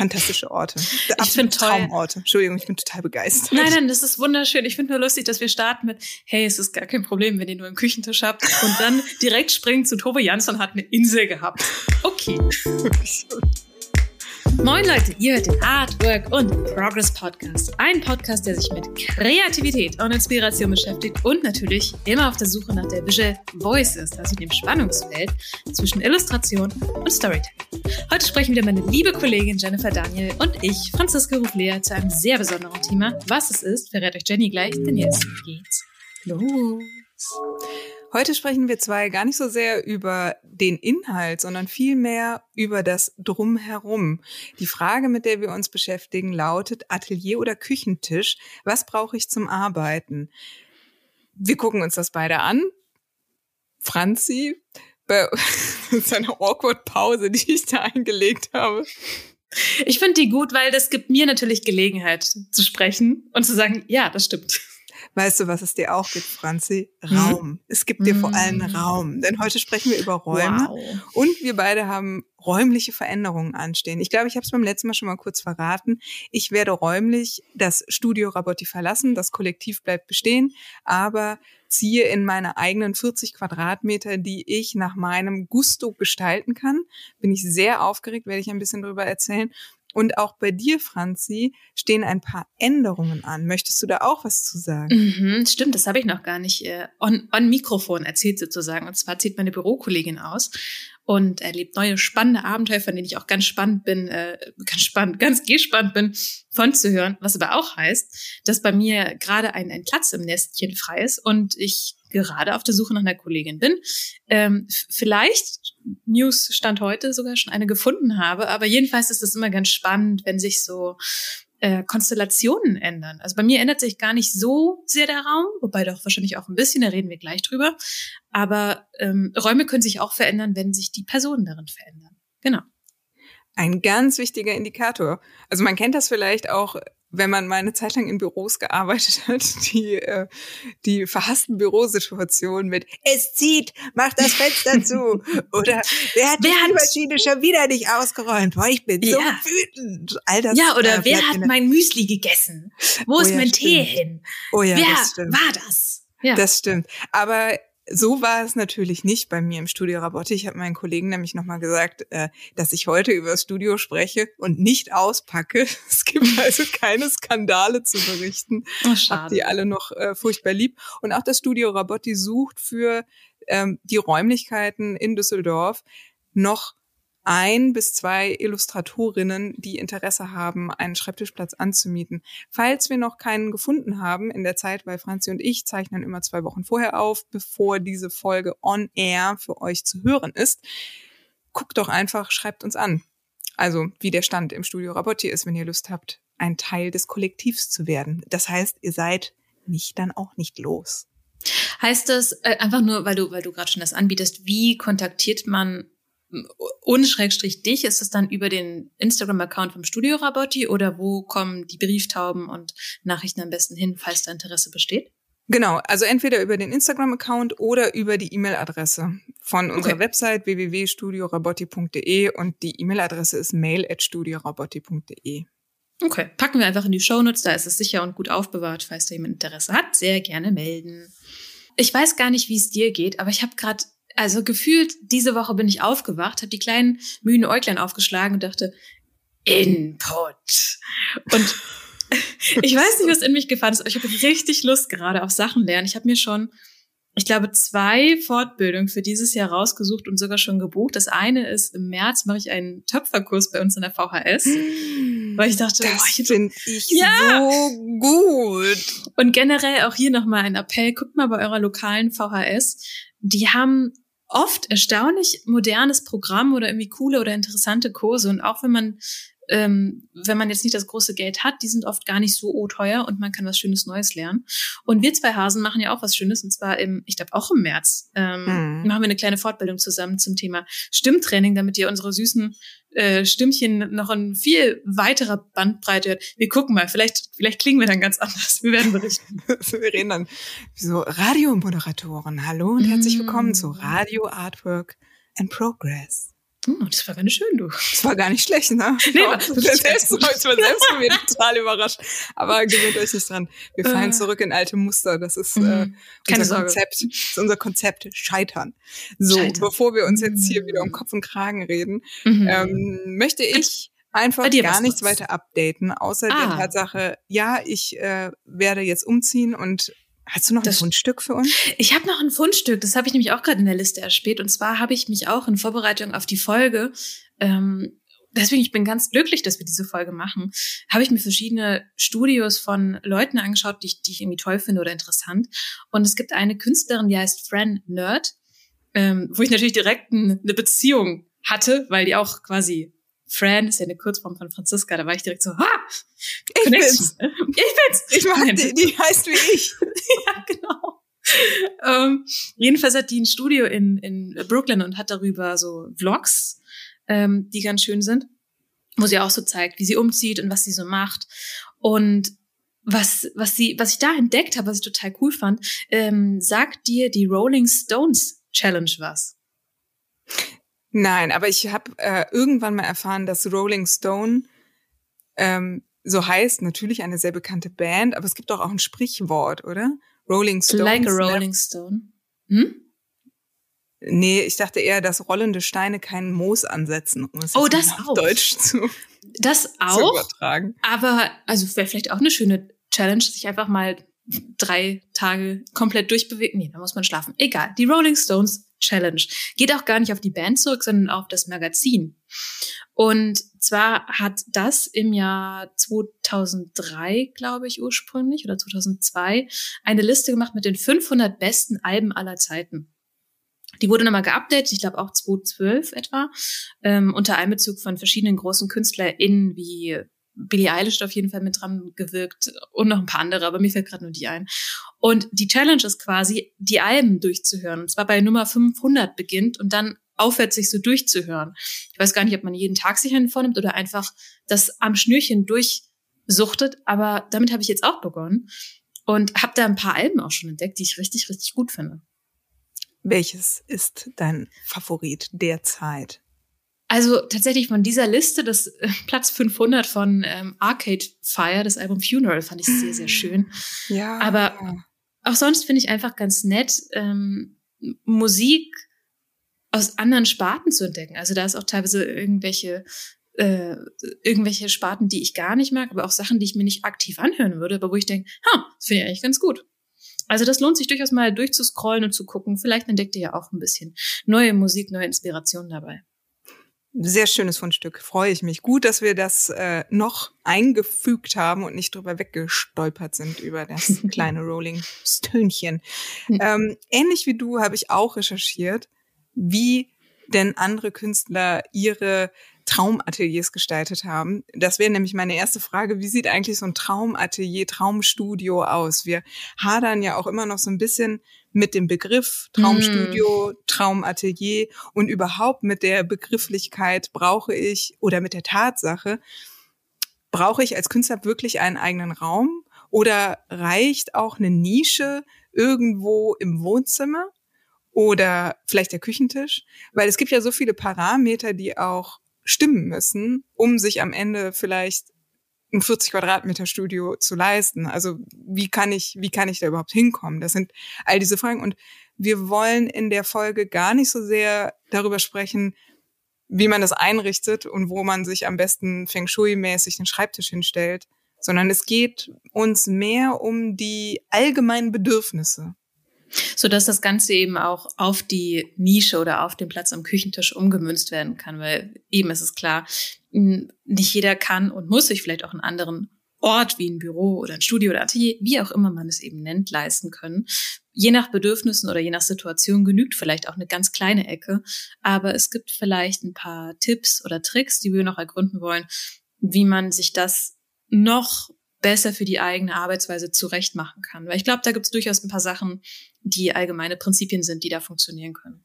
fantastische Orte. Ich finde toll. Traumorte. Entschuldigung, ich bin total begeistert. Nein, nein, das ist wunderschön. Ich finde nur lustig, dass wir starten mit, hey, es ist gar kein Problem, wenn ihr nur einen Küchentisch habt und dann direkt springen zu Tove Jansson hat eine Insel gehabt. Okay. Moin Leute, ihr hört den Artwork und Progress Podcast. Ein Podcast, der sich mit Kreativität und Inspiration beschäftigt und natürlich immer auf der Suche nach der Visual Voice ist, also dem Spannungsfeld zwischen Illustration und Storytelling. Heute sprechen wieder meine liebe Kollegin Jennifer Daniel und ich, Franziska Ruflea, zu einem sehr besonderen Thema. Was es ist, verrät euch Jenny gleich, denn jetzt geht's los. Heute sprechen wir zwei gar nicht so sehr über den Inhalt, sondern vielmehr über das Drumherum. Die Frage, mit der wir uns beschäftigen, lautet Atelier oder Küchentisch? Was brauche ich zum Arbeiten? Wir gucken uns das beide an. Franzi, bei seiner awkward Pause, die ich da eingelegt habe. Ich finde die gut, weil das gibt mir natürlich Gelegenheit zu sprechen und zu sagen, ja, das stimmt. Weißt du, was es dir auch gibt, Franzi? Hm? Raum. Hm? Es gibt dir vor allem hm. Raum. Denn heute sprechen wir über Räume. Wow. Und wir beide haben räumliche Veränderungen anstehen. Ich glaube, ich habe es beim letzten Mal schon mal kurz verraten. Ich werde räumlich das Studio Rabotti verlassen. Das Kollektiv bleibt bestehen, aber ziehe in meine eigenen 40 Quadratmeter, die ich nach meinem Gusto gestalten kann. Bin ich sehr aufgeregt, werde ich ein bisschen darüber erzählen. Und auch bei dir, Franzi, stehen ein paar Änderungen an. Möchtest du da auch was zu sagen? Mhm, stimmt, das habe ich noch gar nicht äh, on, on Mikrofon erzählt sozusagen. Und zwar zieht meine Bürokollegin aus und erlebt neue spannende Abenteuer, von denen ich auch ganz spannend bin, äh, ganz spannend, ganz gespannt bin, von zu hören. Was aber auch heißt, dass bei mir gerade ein, ein Platz im Nestchen frei ist und ich gerade auf der Suche nach einer Kollegin bin. Ähm, vielleicht News stand heute sogar schon eine gefunden habe, aber jedenfalls ist es immer ganz spannend, wenn sich so äh, Konstellationen ändern. Also bei mir ändert sich gar nicht so sehr der Raum, wobei doch wahrscheinlich auch ein bisschen, da reden wir gleich drüber. Aber ähm, Räume können sich auch verändern, wenn sich die Personen darin verändern. Genau. Ein ganz wichtiger Indikator. Also man kennt das vielleicht auch wenn man mal eine Zeit lang in Büros gearbeitet hat, die, äh, die verhassten Bürosituationen mit Es zieht, mach das Fenster zu oder wer hat wer die Maschine schon wieder nicht ausgeräumt? Boah, ich bin so ja. wütend. All das, ja, oder äh, wer hat mein Müsli gegessen? Wo oh, ist ja, mein stimmt. Tee hin? Oh ja, wer das stimmt. war das? Ja. Das stimmt. Aber so war es natürlich nicht bei mir im Studio Rabotte. Ich habe meinen Kollegen nämlich nochmal gesagt, äh, dass ich heute über das Studio spreche und nicht auspacke. Es gibt also keine Skandale zu berichten. Oh, schade. Hab die alle noch äh, furchtbar lieb. Und auch das Studio Rabotti sucht für ähm, die Räumlichkeiten in Düsseldorf noch ein bis zwei Illustratorinnen, die Interesse haben, einen Schreibtischplatz anzumieten. Falls wir noch keinen gefunden haben in der Zeit, weil Franzi und ich zeichnen immer zwei Wochen vorher auf, bevor diese Folge on air für euch zu hören ist, guckt doch einfach, schreibt uns an. Also wie der Stand im Studio Rabotti ist, wenn ihr Lust habt, ein Teil des Kollektivs zu werden. Das heißt, ihr seid nicht dann auch nicht los. Heißt das äh, einfach nur, weil du, weil du gerade schon das anbietest, wie kontaktiert man ohne Schrägstrich dich, ist es dann über den Instagram-Account vom Studio Rabotti oder wo kommen die Brieftauben und Nachrichten am besten hin, falls da Interesse besteht? Genau, also entweder über den Instagram-Account oder über die E-Mail-Adresse von unserer okay. Website www.studiorabotti.de und die E-Mail-Adresse ist mail at studiorabotti.de. Okay, packen wir einfach in die Shownotes, da ist es sicher und gut aufbewahrt, falls da jemand Interesse hat, sehr gerne melden. Ich weiß gar nicht, wie es dir geht, aber ich habe gerade also gefühlt, diese Woche bin ich aufgewacht, habe die kleinen müden Äuglein aufgeschlagen und dachte, Input. Und ich weiß nicht, was in mich gefahren ist, aber ich habe richtig Lust gerade auf Sachen lernen. Ich habe mir schon, ich glaube, zwei Fortbildungen für dieses Jahr rausgesucht und sogar schon gebucht. Das eine ist, im März mache ich einen Töpferkurs bei uns in der VHS. Weil ich dachte, das oh, finde ich ja. so gut. Und generell auch hier nochmal ein Appell, guckt mal bei eurer lokalen VHS die haben oft erstaunlich modernes Programm oder irgendwie coole oder interessante Kurse. Und auch wenn man ähm, wenn man jetzt nicht das große Geld hat, die sind oft gar nicht so teuer und man kann was Schönes Neues lernen. Und wir zwei Hasen machen ja auch was Schönes und zwar im, ich glaube auch im März, ähm, mhm. machen wir eine kleine Fortbildung zusammen zum Thema Stimmtraining, damit ihr unsere süßen äh, Stimmchen noch in viel weiterer Bandbreite hört. Wir gucken mal, vielleicht, vielleicht klingen wir dann ganz anders. Wir werden berichten. wir reden dann wie so Radiomoderatoren. Hallo und herzlich willkommen zu mm. Radio Artwork and Progress. Hm, das war ganz schön, du. Das war gar nicht schlecht, ne? Nee, war- das selbst, ich war selbst von mir total überrascht. Aber gewöhnt euch nicht dran. Wir fallen Äh. zurück in alte Muster. Das ist äh, Mhm. Keine unser Sorge. Konzept. Das ist unser Konzept Scheitern. So, Scheitern. bevor wir uns jetzt hier Mhm. wieder um Kopf und Kragen reden, Mhm. ähm, möchte ich einfach gar was nichts Neues. weiter updaten, außer der Ah. Tatsache, ja, ich äh, werde jetzt umziehen und hast du noch Das- ein Fundstück für uns? Ich habe noch ein Fundstück, das habe ich nämlich auch gerade in der Liste erspäht. Und zwar habe ich mich auch in Vorbereitung auf die Folge, ähm, deswegen ich bin ganz glücklich, dass wir diese Folge machen, habe ich mir verschiedene Studios von Leuten angeschaut, die ich, die ich irgendwie toll finde oder interessant. Und es gibt eine Künstlerin, die heißt Fran Nerd, ähm, wo ich natürlich direkt ein, eine Beziehung hatte, weil die auch quasi Fran ist ja eine Kurzform von Franziska, da war ich direkt so, ha! Ich Connection. bin's. Ich bin's! Ich Nein. die, die heißt wie ich. ja, genau. ähm, jedenfalls hat die ein Studio in, in Brooklyn und hat darüber so Vlogs, ähm, die ganz schön sind, wo sie auch so zeigt, wie sie umzieht und was sie so macht. Und was, was sie, was ich da entdeckt habe, was ich total cool fand, ähm, sagt dir die Rolling Stones Challenge was? Nein, aber ich habe äh, irgendwann mal erfahren, dass Rolling Stone ähm, so heißt, natürlich eine sehr bekannte Band, aber es gibt doch auch ein Sprichwort, oder? Rolling Stones. like a never- Rolling Stone. Hm? Nee, ich dachte eher, dass rollende Steine keinen Moos ansetzen, um es Oh, das auf auch. Deutsch zu, Das zu auch. übertragen. Aber, also wäre vielleicht auch eine schöne Challenge, sich einfach mal drei Tage komplett durchbewegen. Nee, da muss man schlafen. Egal. Die Rolling Stones Challenge geht auch gar nicht auf die Band zurück, sondern auf das Magazin. Und zwar hat das im Jahr 2003, glaube ich, ursprünglich oder 2002 eine Liste gemacht mit den 500 besten Alben aller Zeiten. Die wurde nochmal geupdatet, ich glaube auch 2012 etwa, ähm, unter Einbezug von verschiedenen großen KünstlerInnen wie Billie Eilish auf jeden Fall mit dran gewirkt und noch ein paar andere, aber mir fällt gerade nur die ein. Und die Challenge ist quasi, die Alben durchzuhören. Und zwar bei Nummer 500 beginnt und dann aufhört, sich so durchzuhören. Ich weiß gar nicht, ob man jeden Tag sich einen vornimmt oder einfach das am Schnürchen durchsuchtet, aber damit habe ich jetzt auch begonnen und habe da ein paar Alben auch schon entdeckt, die ich richtig, richtig gut finde. Welches ist dein Favorit derzeit? Also tatsächlich von dieser Liste, das äh, Platz 500 von ähm, Arcade Fire, das Album Funeral, fand ich sehr, sehr schön. Ja. Aber Auch sonst finde ich einfach ganz nett, ähm, Musik aus anderen Sparten zu entdecken. Also da ist auch teilweise irgendwelche äh, irgendwelche Sparten, die ich gar nicht mag, aber auch Sachen, die ich mir nicht aktiv anhören würde, aber wo ich denke, ha, das finde ich eigentlich ganz gut. Also das lohnt sich durchaus mal durchzuscrollen und zu gucken. Vielleicht entdeckt ihr ja auch ein bisschen neue Musik, neue Inspirationen dabei. Sehr schönes Fundstück, freue ich mich. Gut, dass wir das äh, noch eingefügt haben und nicht drüber weggestolpert sind über das kleine Rolling Stönchen. Hm. Ähm, ähnlich wie du habe ich auch recherchiert, wie denn andere Künstler ihre Traumateliers gestaltet haben. Das wäre nämlich meine erste Frage. Wie sieht eigentlich so ein Traumatelier, Traumstudio aus? Wir hadern ja auch immer noch so ein bisschen mit dem Begriff Traumstudio, Traumatelier und überhaupt mit der Begrifflichkeit brauche ich oder mit der Tatsache, brauche ich als Künstler wirklich einen eigenen Raum oder reicht auch eine Nische irgendwo im Wohnzimmer oder vielleicht der Küchentisch? Weil es gibt ja so viele Parameter, die auch stimmen müssen, um sich am Ende vielleicht ein 40 Quadratmeter Studio zu leisten. Also wie kann ich, wie kann ich da überhaupt hinkommen? Das sind all diese Fragen. Und wir wollen in der Folge gar nicht so sehr darüber sprechen, wie man das einrichtet und wo man sich am besten Feng Shui-mäßig den Schreibtisch hinstellt, sondern es geht uns mehr um die allgemeinen Bedürfnisse. so dass das Ganze eben auch auf die Nische oder auf den Platz am Küchentisch umgemünzt werden kann, weil eben ist es klar, nicht jeder kann und muss sich vielleicht auch einen anderen Ort wie ein Büro oder ein Studio oder Atelier, wie auch immer man es eben nennt, leisten können. Je nach Bedürfnissen oder je nach Situation genügt vielleicht auch eine ganz kleine Ecke, aber es gibt vielleicht ein paar Tipps oder Tricks, die wir noch ergründen wollen, wie man sich das noch besser für die eigene Arbeitsweise zurecht machen kann. Weil ich glaube, da gibt es durchaus ein paar Sachen, die allgemeine Prinzipien sind, die da funktionieren können.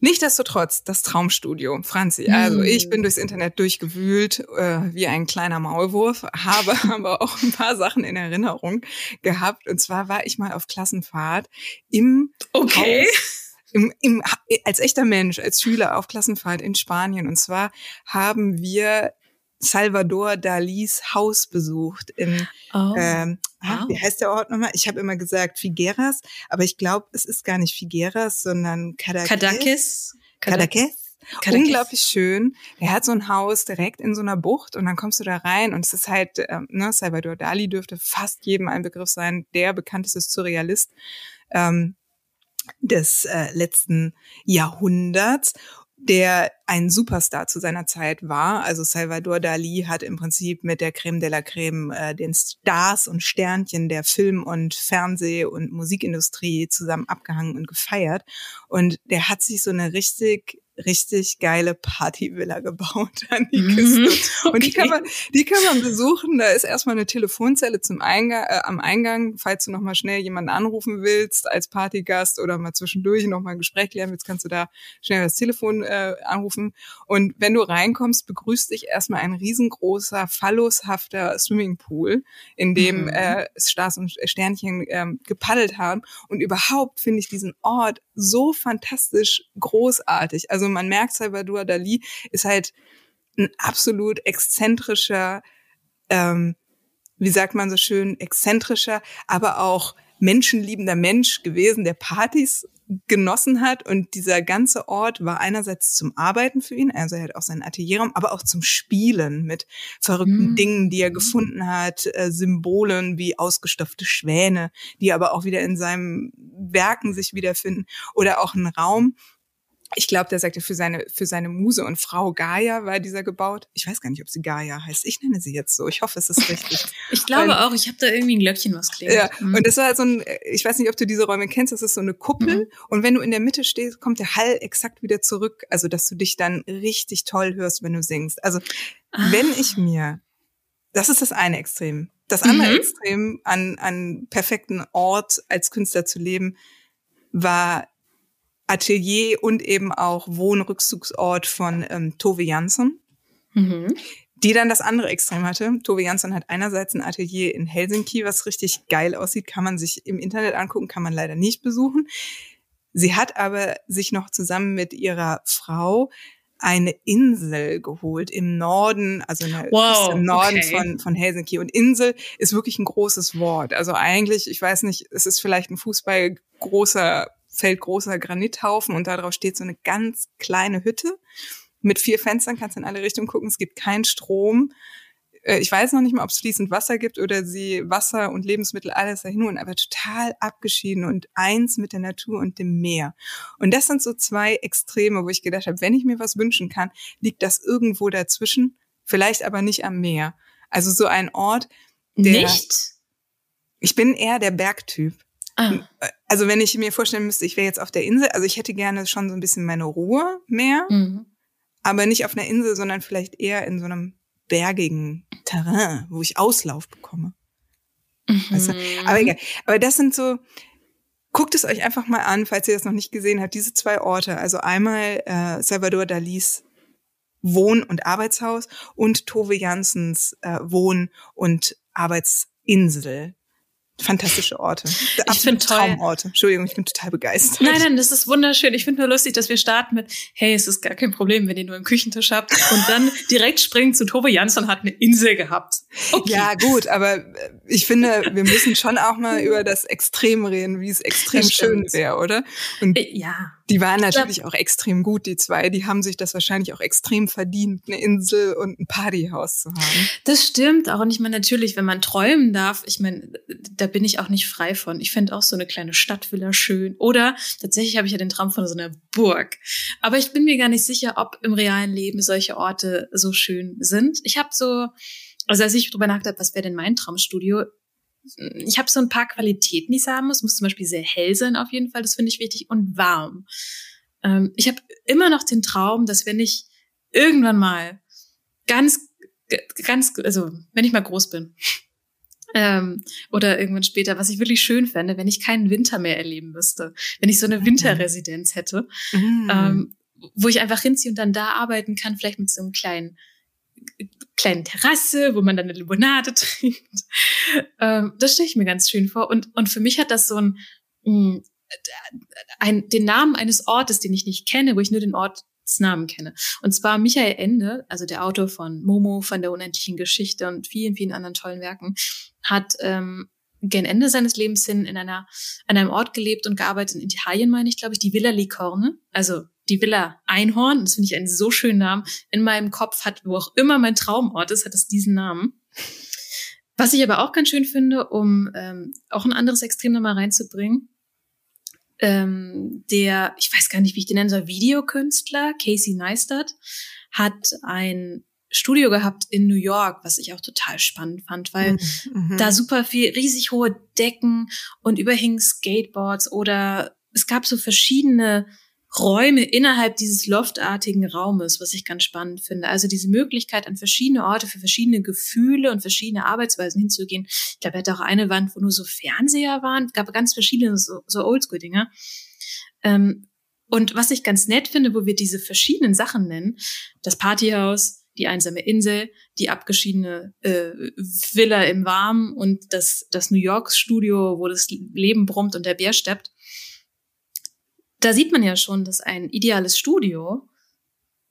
Nichtsdestotrotz, das Traumstudio, Franzi. Also ich bin durchs Internet durchgewühlt äh, wie ein kleiner Maulwurf, habe aber auch ein paar Sachen in Erinnerung gehabt. Und zwar war ich mal auf Klassenfahrt im Haus im, im, als echter Mensch, als Schüler auf Klassenfahrt in Spanien. Und zwar haben wir Salvador Dalis Haus besucht in, oh. ähm, ah, wie heißt der Ort nochmal? Ich habe immer gesagt Figueras, aber ich glaube, es ist gar nicht Figueras, sondern Cadaqués. Cadaqués. Cadaqués. Cadaqués. Unglaublich schön. Er hat so ein Haus direkt in so einer Bucht und dann kommst du da rein und es ist halt, ähm, ne, Salvador Dali dürfte fast jedem ein Begriff sein, der bekannteste Surrealist ähm, des äh, letzten Jahrhunderts der ein Superstar zu seiner Zeit war. Also Salvador Dali hat im Prinzip mit der Creme de la Creme äh, den Stars und Sternchen der Film- und Fernseh- und Musikindustrie zusammen abgehangen und gefeiert. Und der hat sich so eine richtig richtig geile Partyvilla gebaut an die mhm, Küste. Okay. Und die kann man, die kann man besuchen. Da ist erstmal eine Telefonzelle zum Eingang, äh, am Eingang, falls du nochmal schnell jemanden anrufen willst als Partygast oder mal zwischendurch nochmal ein Gespräch klären willst, kannst du da schnell das Telefon äh, anrufen. Und wenn du reinkommst, begrüßt dich erstmal ein riesengroßer, phallushafter Swimmingpool, in dem mhm. äh, Stars und Sternchen äh, gepaddelt haben. Und überhaupt finde ich diesen Ort so fantastisch großartig. Also man merkt, Salvador Dali ist halt ein absolut exzentrischer, ähm, wie sagt man so schön, exzentrischer, aber auch menschenliebender Mensch gewesen, der Partys genossen hat. Und dieser ganze Ort war einerseits zum Arbeiten für ihn, also er hat auch seinen Atelierraum, aber auch zum Spielen mit verrückten mhm. Dingen, die er gefunden hat, äh, Symbolen wie ausgestopfte Schwäne, die aber auch wieder in seinen Werken sich wiederfinden. Oder auch ein Raum, ich glaube, der sagte, für seine, für seine Muse und Frau Gaia war dieser gebaut. Ich weiß gar nicht, ob sie Gaia heißt. Ich nenne sie jetzt so. Ich hoffe, es ist richtig. ich glaube Weil, auch. Ich habe da irgendwie ein Glöckchen, was klingt. Ja, mhm. und das war so ein, ich weiß nicht, ob du diese Räume kennst, das ist so eine Kuppel. Mhm. Und wenn du in der Mitte stehst, kommt der Hall exakt wieder zurück. Also, dass du dich dann richtig toll hörst, wenn du singst. Also, ah. wenn ich mir, das ist das eine Extrem. Das andere mhm. Extrem an, an perfekten Ort als Künstler zu leben, war Atelier und eben auch Wohnrückzugsort von ähm, Tove Jansson, mhm. die dann das andere Extrem hatte. Tove Jansson hat einerseits ein Atelier in Helsinki, was richtig geil aussieht, kann man sich im Internet angucken, kann man leider nicht besuchen. Sie hat aber sich noch zusammen mit ihrer Frau eine Insel geholt im Norden, also wow, im Norden okay. von, von Helsinki. Und Insel ist wirklich ein großes Wort. Also eigentlich, ich weiß nicht, es ist vielleicht ein Fußball großer Feld großer Granithaufen und darauf steht so eine ganz kleine Hütte mit vier Fenstern, kannst in alle Richtungen gucken. Es gibt keinen Strom. Äh, ich weiß noch nicht mal, ob es fließend Wasser gibt oder sie Wasser und Lebensmittel alles dahin holen, aber total abgeschieden und eins mit der Natur und dem Meer. Und das sind so zwei Extreme, wo ich gedacht habe, wenn ich mir was wünschen kann, liegt das irgendwo dazwischen, vielleicht aber nicht am Meer. Also so ein Ort, der, Nicht? Ich bin eher der Bergtyp. Ah. Also wenn ich mir vorstellen müsste, ich wäre jetzt auf der Insel, also ich hätte gerne schon so ein bisschen meine Ruhe mehr, mhm. aber nicht auf einer Insel, sondern vielleicht eher in so einem bergigen Terrain, wo ich Auslauf bekomme. Mhm. Weißt du? Aber egal. Aber das sind so, guckt es euch einfach mal an, falls ihr das noch nicht gesehen habt, diese zwei Orte. Also einmal äh, Salvador Dalis Wohn- und Arbeitshaus und Tove Janssens äh, Wohn- und Arbeitsinsel fantastische Orte. Ich finde. Traumorte. Entschuldigung, ich bin total begeistert. Nein, nein, das ist wunderschön. Ich finde nur lustig, dass wir starten mit, hey, es ist gar kein Problem, wenn ihr nur einen Küchentisch habt und dann direkt springen zu Tove Jansson hat eine Insel gehabt. Okay. Ja, gut, aber äh, ich finde, wir müssen schon auch mal über das Extrem reden, wie es extrem schön wäre, oder? Und äh, ja. Die waren natürlich auch extrem gut, die zwei. Die haben sich das wahrscheinlich auch extrem verdient, eine Insel und ein Partyhaus zu haben. Das stimmt auch. Und ich meine, natürlich, wenn man träumen darf, ich meine, da bin ich auch nicht frei von. Ich fände auch so eine kleine Stadtvilla schön. Oder tatsächlich habe ich ja den Traum von so einer Burg. Aber ich bin mir gar nicht sicher, ob im realen Leben solche Orte so schön sind. Ich habe so, also als ich drüber nachgedacht was wäre denn mein Traumstudio, ich habe so ein paar Qualitäten, die es haben muss. Muss zum Beispiel sehr hell sein auf jeden Fall, das finde ich wichtig, und warm. Ähm, ich habe immer noch den Traum, dass wenn ich irgendwann mal ganz, ganz, also wenn ich mal groß bin ähm, oder irgendwann später, was ich wirklich schön fände, wenn ich keinen Winter mehr erleben müsste, wenn ich so eine mhm. Winterresidenz hätte, mhm. ähm, wo ich einfach hinziehe und dann da arbeiten kann, vielleicht mit so einem kleinen kleinen Terrasse, wo man dann eine Limonade trinkt. Ähm, das stelle ich mir ganz schön vor. Und, und für mich hat das so ein, mh, hm, ein, den Namen eines Ortes, den ich nicht kenne, wo ich nur den Ortsnamen kenne. Und zwar Michael Ende, also der Autor von Momo, von der unendlichen Geschichte und vielen, vielen anderen tollen Werken, hat ähm, gen Ende seines Lebens hin in einer an einem Ort gelebt und gearbeitet in Italien, meine ich, glaube ich, die Villa Licorne, also die Villa Einhorn. Das finde ich einen so schönen Namen. In meinem Kopf hat, wo auch immer mein Traumort ist, hat es diesen Namen. Was ich aber auch ganz schön finde, um ähm, auch ein anderes Extrem nochmal reinzubringen, ähm, der, ich weiß gar nicht, wie ich den nennen soll, Videokünstler, Casey Neistat, hat ein Studio gehabt in New York, was ich auch total spannend fand, weil mhm. da super viel, riesig hohe Decken und überhingen Skateboards oder es gab so verschiedene Räume innerhalb dieses loftartigen Raumes, was ich ganz spannend finde. Also diese Möglichkeit, an verschiedene Orte für verschiedene Gefühle und verschiedene Arbeitsweisen hinzugehen. Ich glaube, er hatte auch eine Wand, wo nur so Fernseher waren. Es gab ganz verschiedene so, so Oldschool-Dinger. Ähm, und was ich ganz nett finde, wo wir diese verschiedenen Sachen nennen, das Partyhaus, die einsame Insel, die abgeschiedene äh, Villa im Warmen und das, das New York Studio, wo das Leben brummt und der Bär steppt da sieht man ja schon, dass ein ideales Studio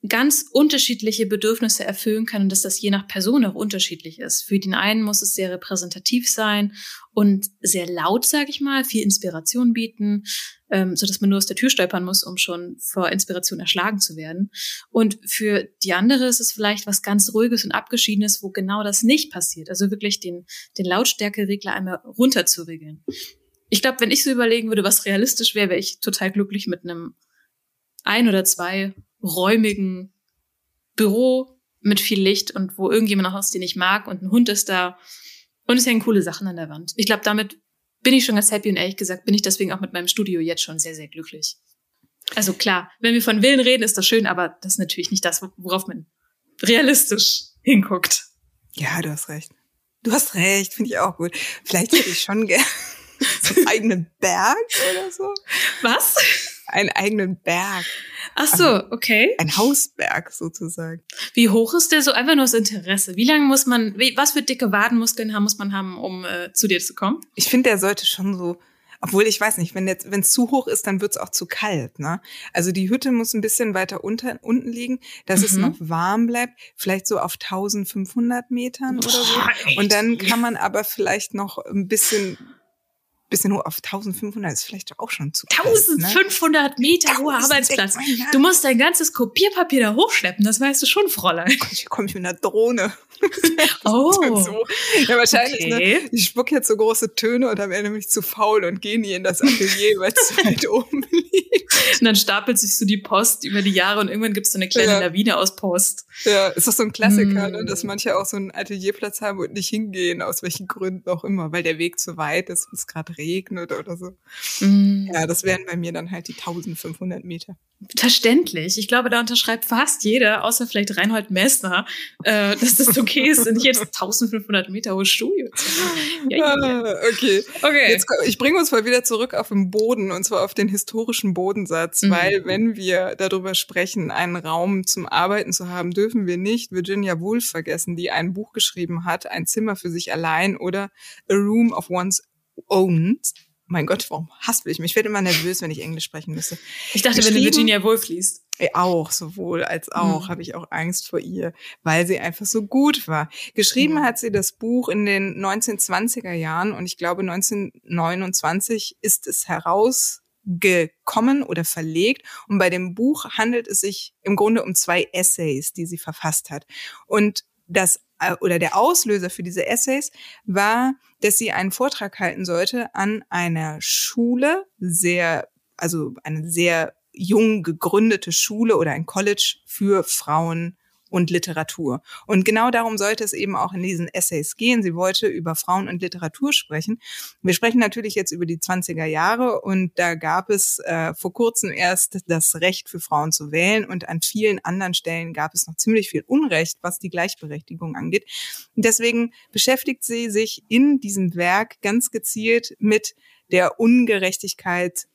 ganz unterschiedliche Bedürfnisse erfüllen kann und dass das je nach Person auch unterschiedlich ist. Für den einen muss es sehr repräsentativ sein und sehr laut, sage ich mal, viel Inspiration bieten, ähm, so dass man nur aus der Tür stolpern muss, um schon vor Inspiration erschlagen zu werden. Und für die andere ist es vielleicht was ganz ruhiges und abgeschiedenes, wo genau das nicht passiert. Also wirklich den den Lautstärkeregler einmal runter zu regeln ich glaube, wenn ich so überlegen würde, was realistisch wäre, wäre ich total glücklich mit einem ein oder zwei räumigen Büro mit viel Licht und wo irgendjemand noch ist, den ich mag und ein Hund ist da und es hängen coole Sachen an der Wand. Ich glaube, damit bin ich schon ganz happy und ehrlich gesagt bin ich deswegen auch mit meinem Studio jetzt schon sehr, sehr glücklich. Also klar, wenn wir von Willen reden, ist das schön, aber das ist natürlich nicht das, worauf man realistisch hinguckt. Ja, du hast recht. Du hast recht, finde ich auch gut. Vielleicht hätte ich schon gerne einen eigenen Berg oder so. Was? Einen eigenen Berg. Ach so, also okay. Ein Hausberg sozusagen. Wie hoch ist der so? Einfach nur das Interesse. Wie lange muss man, wie, was für dicke Wadenmuskeln muss man haben, um äh, zu dir zu kommen? Ich finde, der sollte schon so, obwohl ich weiß nicht, wenn jetzt, wenn es zu hoch ist, dann wird es auch zu kalt. Ne? Also die Hütte muss ein bisschen weiter unter, unten liegen, dass mhm. es noch warm bleibt. Vielleicht so auf 1500 Metern oder so. Boah, Und dann kann man aber vielleicht noch ein bisschen bisschen hoch auf 1500 ist vielleicht auch schon zu 1500 ne? Meter hoher Arbeitsplatz. Du musst dein ganzes Kopierpapier da hochschleppen, das weißt du schon, Fräulein. Hier komme ich mit einer Drohne. oh. So. Ja, wahrscheinlich. Ne? Okay. Ne? Ich spuck jetzt so große Töne und dann werde ich zu faul und gehe nie in das Atelier, weil es weit oben liegt. Und dann stapelt sich so die Post über die Jahre und irgendwann gibt es so eine kleine ja. Lawine aus Post. Ja, ist doch so ein Klassiker, mm. ne? dass manche auch so einen Atelierplatz haben und nicht hingehen, aus welchen Gründen auch immer, weil der Weg zu weit ist, es gerade regnet oder so. Mm. Ja, das wären bei mir dann halt die 1500 Meter. Verständlich. Ich glaube, da unterschreibt fast jeder, außer vielleicht Reinhold Messner, äh, dass das okay ist, nicht jetzt 1500 Meter hohes Studio zu ja, ja. Ah, okay. okay. Jetzt, ich bringe uns mal wieder zurück auf den Boden, und zwar auf den historischen Bodensatz, mhm. weil wenn wir darüber sprechen, einen Raum zum Arbeiten zu haben, dürfen wir nicht Virginia Woolf vergessen, die ein Buch geschrieben hat, ein Zimmer für sich allein oder A Room of One's Own mein Gott, warum haspel ich mich? Ich werde immer nervös, wenn ich Englisch sprechen müsste. Ich dachte, wenn du Virginia Woolf liest. Auch, sowohl als auch, mhm. habe ich auch Angst vor ihr, weil sie einfach so gut war. Geschrieben mhm. hat sie das Buch in den 1920er Jahren und ich glaube 1929 ist es herausgekommen oder verlegt. Und bei dem Buch handelt es sich im Grunde um zwei Essays, die sie verfasst hat. Und das äh, oder der Auslöser für diese Essays war, dass sie einen Vortrag halten sollte an einer Schule, sehr, also eine sehr jung gegründete Schule oder ein College für Frauen und Literatur. Und genau darum sollte es eben auch in diesen Essays gehen. Sie wollte über Frauen und Literatur sprechen. Wir sprechen natürlich jetzt über die 20er Jahre und da gab es äh, vor kurzem erst das Recht für Frauen zu wählen und an vielen anderen Stellen gab es noch ziemlich viel Unrecht, was die Gleichberechtigung angeht. Und deswegen beschäftigt sie sich in diesem Werk ganz gezielt mit der Ungerechtigkeit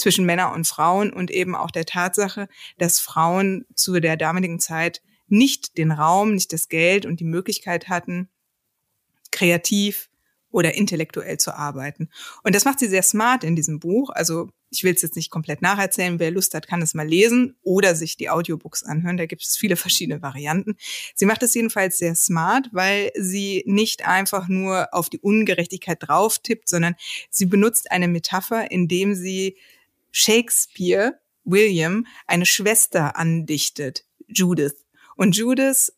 zwischen Männern und Frauen und eben auch der Tatsache, dass Frauen zu der damaligen Zeit nicht den Raum, nicht das Geld und die Möglichkeit hatten, kreativ oder intellektuell zu arbeiten. Und das macht sie sehr smart in diesem Buch. Also ich will es jetzt nicht komplett nacherzählen. Wer Lust hat, kann es mal lesen oder sich die Audiobooks anhören. Da gibt es viele verschiedene Varianten. Sie macht es jedenfalls sehr smart, weil sie nicht einfach nur auf die Ungerechtigkeit drauf tippt, sondern sie benutzt eine Metapher, indem sie Shakespeare, William, eine Schwester andichtet, Judith. Und Judith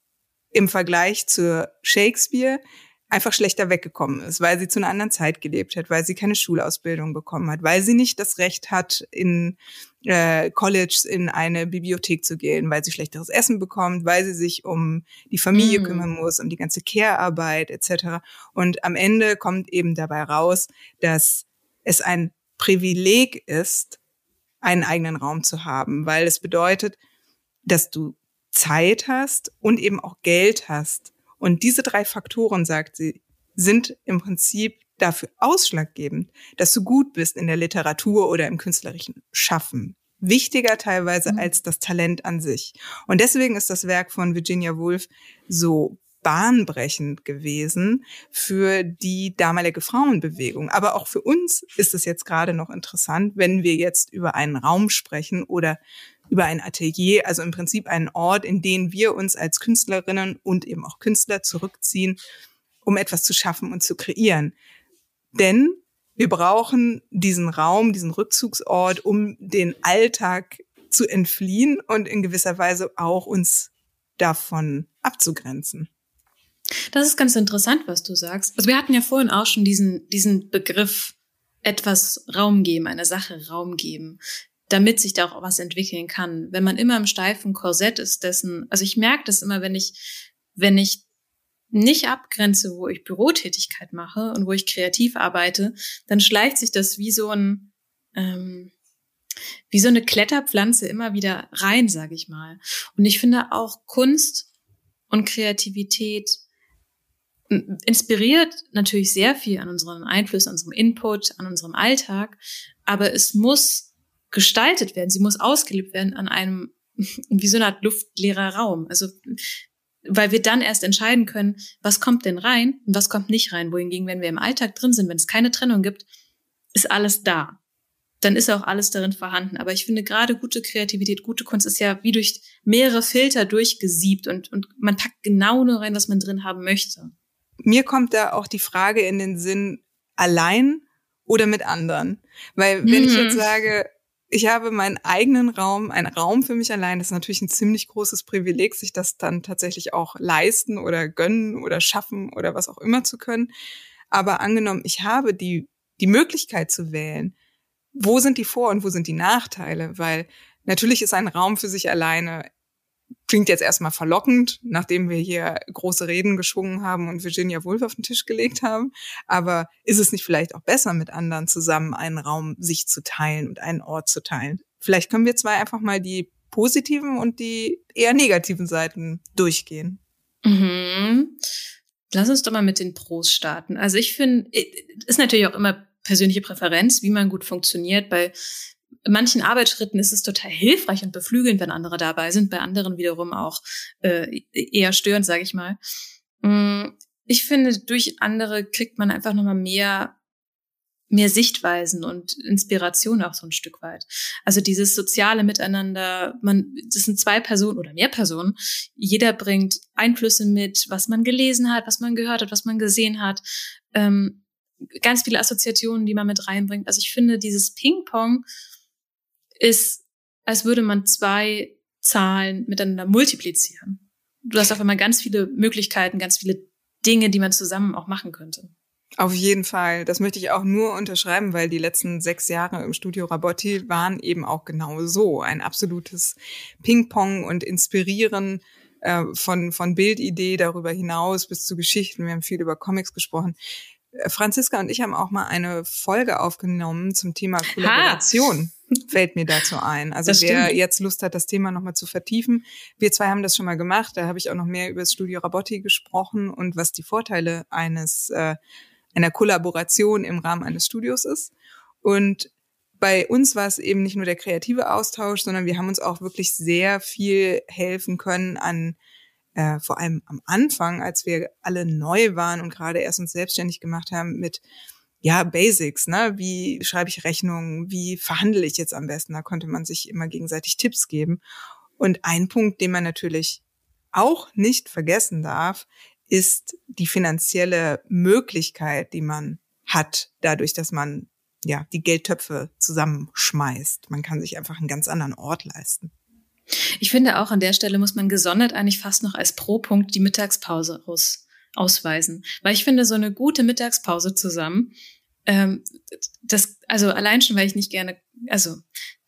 im Vergleich zu Shakespeare einfach schlechter weggekommen ist, weil sie zu einer anderen Zeit gelebt hat, weil sie keine Schulausbildung bekommen hat, weil sie nicht das Recht hat, in äh, College in eine Bibliothek zu gehen, weil sie schlechteres Essen bekommt, weil sie sich um die Familie mm. kümmern muss, um die ganze Care-Arbeit etc. Und am Ende kommt eben dabei raus, dass es ein Privileg ist, einen eigenen Raum zu haben, weil es bedeutet, dass du Zeit hast und eben auch Geld hast, und diese drei Faktoren, sagt sie, sind im Prinzip dafür ausschlaggebend, dass du gut bist in der Literatur oder im künstlerischen Schaffen. Wichtiger teilweise mhm. als das Talent an sich. Und deswegen ist das Werk von Virginia Woolf so bahnbrechend gewesen für die damalige Frauenbewegung. Aber auch für uns ist es jetzt gerade noch interessant, wenn wir jetzt über einen Raum sprechen oder über ein Atelier, also im Prinzip einen Ort, in den wir uns als Künstlerinnen und eben auch Künstler zurückziehen, um etwas zu schaffen und zu kreieren. Denn wir brauchen diesen Raum, diesen Rückzugsort, um den Alltag zu entfliehen und in gewisser Weise auch uns davon abzugrenzen. Das ist ganz interessant, was du sagst. Also wir hatten ja vorhin auch schon diesen, diesen Begriff etwas Raum geben, einer Sache Raum geben damit sich da auch was entwickeln kann. Wenn man immer im steifen Korsett ist, dessen, also ich merke das immer, wenn ich, wenn ich nicht abgrenze, wo ich Bürotätigkeit mache und wo ich kreativ arbeite, dann schleicht sich das wie so ein, ähm, wie so eine Kletterpflanze immer wieder rein, sage ich mal. Und ich finde auch Kunst und Kreativität inspiriert natürlich sehr viel an unseren Einfluss, an unserem Input, an unserem Alltag, aber es muss gestaltet werden. Sie muss ausgelebt werden an einem, wie so eine Art luftleerer Raum. Also, weil wir dann erst entscheiden können, was kommt denn rein und was kommt nicht rein. Wohingegen, wenn wir im Alltag drin sind, wenn es keine Trennung gibt, ist alles da. Dann ist auch alles darin vorhanden. Aber ich finde gerade gute Kreativität, gute Kunst ist ja wie durch mehrere Filter durchgesiebt und, und man packt genau nur rein, was man drin haben möchte. Mir kommt da auch die Frage in den Sinn, allein oder mit anderen. Weil wenn mhm. ich jetzt sage, ich habe meinen eigenen Raum, einen Raum für mich allein. Das ist natürlich ein ziemlich großes Privileg, sich das dann tatsächlich auch leisten oder gönnen oder schaffen oder was auch immer zu können. Aber angenommen, ich habe die, die Möglichkeit zu wählen, wo sind die Vor- und wo sind die Nachteile? Weil natürlich ist ein Raum für sich alleine klingt jetzt erstmal verlockend, nachdem wir hier große Reden geschwungen haben und Virginia Woolf auf den Tisch gelegt haben. Aber ist es nicht vielleicht auch besser, mit anderen zusammen einen Raum sich zu teilen und einen Ort zu teilen? Vielleicht können wir zwei einfach mal die positiven und die eher negativen Seiten durchgehen. Mhm. Lass uns doch mal mit den Pros starten. Also ich finde, ist natürlich auch immer persönliche Präferenz, wie man gut funktioniert. Bei manchen Arbeitsschritten ist es total hilfreich und beflügelnd, wenn andere dabei sind, bei anderen wiederum auch äh, eher störend, sage ich mal. Mm, ich finde, durch andere kriegt man einfach nochmal mehr mehr Sichtweisen und Inspiration auch so ein Stück weit. Also dieses soziale Miteinander, man, das sind zwei Personen oder mehr Personen. Jeder bringt Einflüsse mit, was man gelesen hat, was man gehört hat, was man gesehen hat. Ähm, ganz viele Assoziationen, die man mit reinbringt. Also ich finde, dieses Ping-Pong ist, als würde man zwei Zahlen miteinander multiplizieren. Du hast auf einmal ganz viele Möglichkeiten, ganz viele Dinge, die man zusammen auch machen könnte. Auf jeden Fall. Das möchte ich auch nur unterschreiben, weil die letzten sechs Jahre im Studio Rabotti waren eben auch genau so. Ein absolutes Ping-Pong und Inspirieren äh, von, von Bildidee darüber hinaus bis zu Geschichten. Wir haben viel über Comics gesprochen. Äh, Franziska und ich haben auch mal eine Folge aufgenommen zum Thema Kollaboration. Ha fällt mir dazu ein. Also wer jetzt Lust hat, das Thema nochmal zu vertiefen. Wir zwei haben das schon mal gemacht. Da habe ich auch noch mehr über das Studio Rabotti gesprochen und was die Vorteile eines äh, einer Kollaboration im Rahmen eines Studios ist. Und bei uns war es eben nicht nur der kreative Austausch, sondern wir haben uns auch wirklich sehr viel helfen können an äh, vor allem am Anfang, als wir alle neu waren und gerade erst uns selbstständig gemacht haben mit ja, Basics, ne? Wie schreibe ich Rechnungen? Wie verhandle ich jetzt am besten? Da konnte man sich immer gegenseitig Tipps geben. Und ein Punkt, den man natürlich auch nicht vergessen darf, ist die finanzielle Möglichkeit, die man hat, dadurch, dass man ja die Geldtöpfe zusammenschmeißt. Man kann sich einfach einen ganz anderen Ort leisten. Ich finde auch an der Stelle muss man gesondert eigentlich fast noch als Pro-Punkt die Mittagspause aus, ausweisen. Weil ich finde, so eine gute Mittagspause zusammen, ähm, das, also allein schon, weil ich nicht gerne, also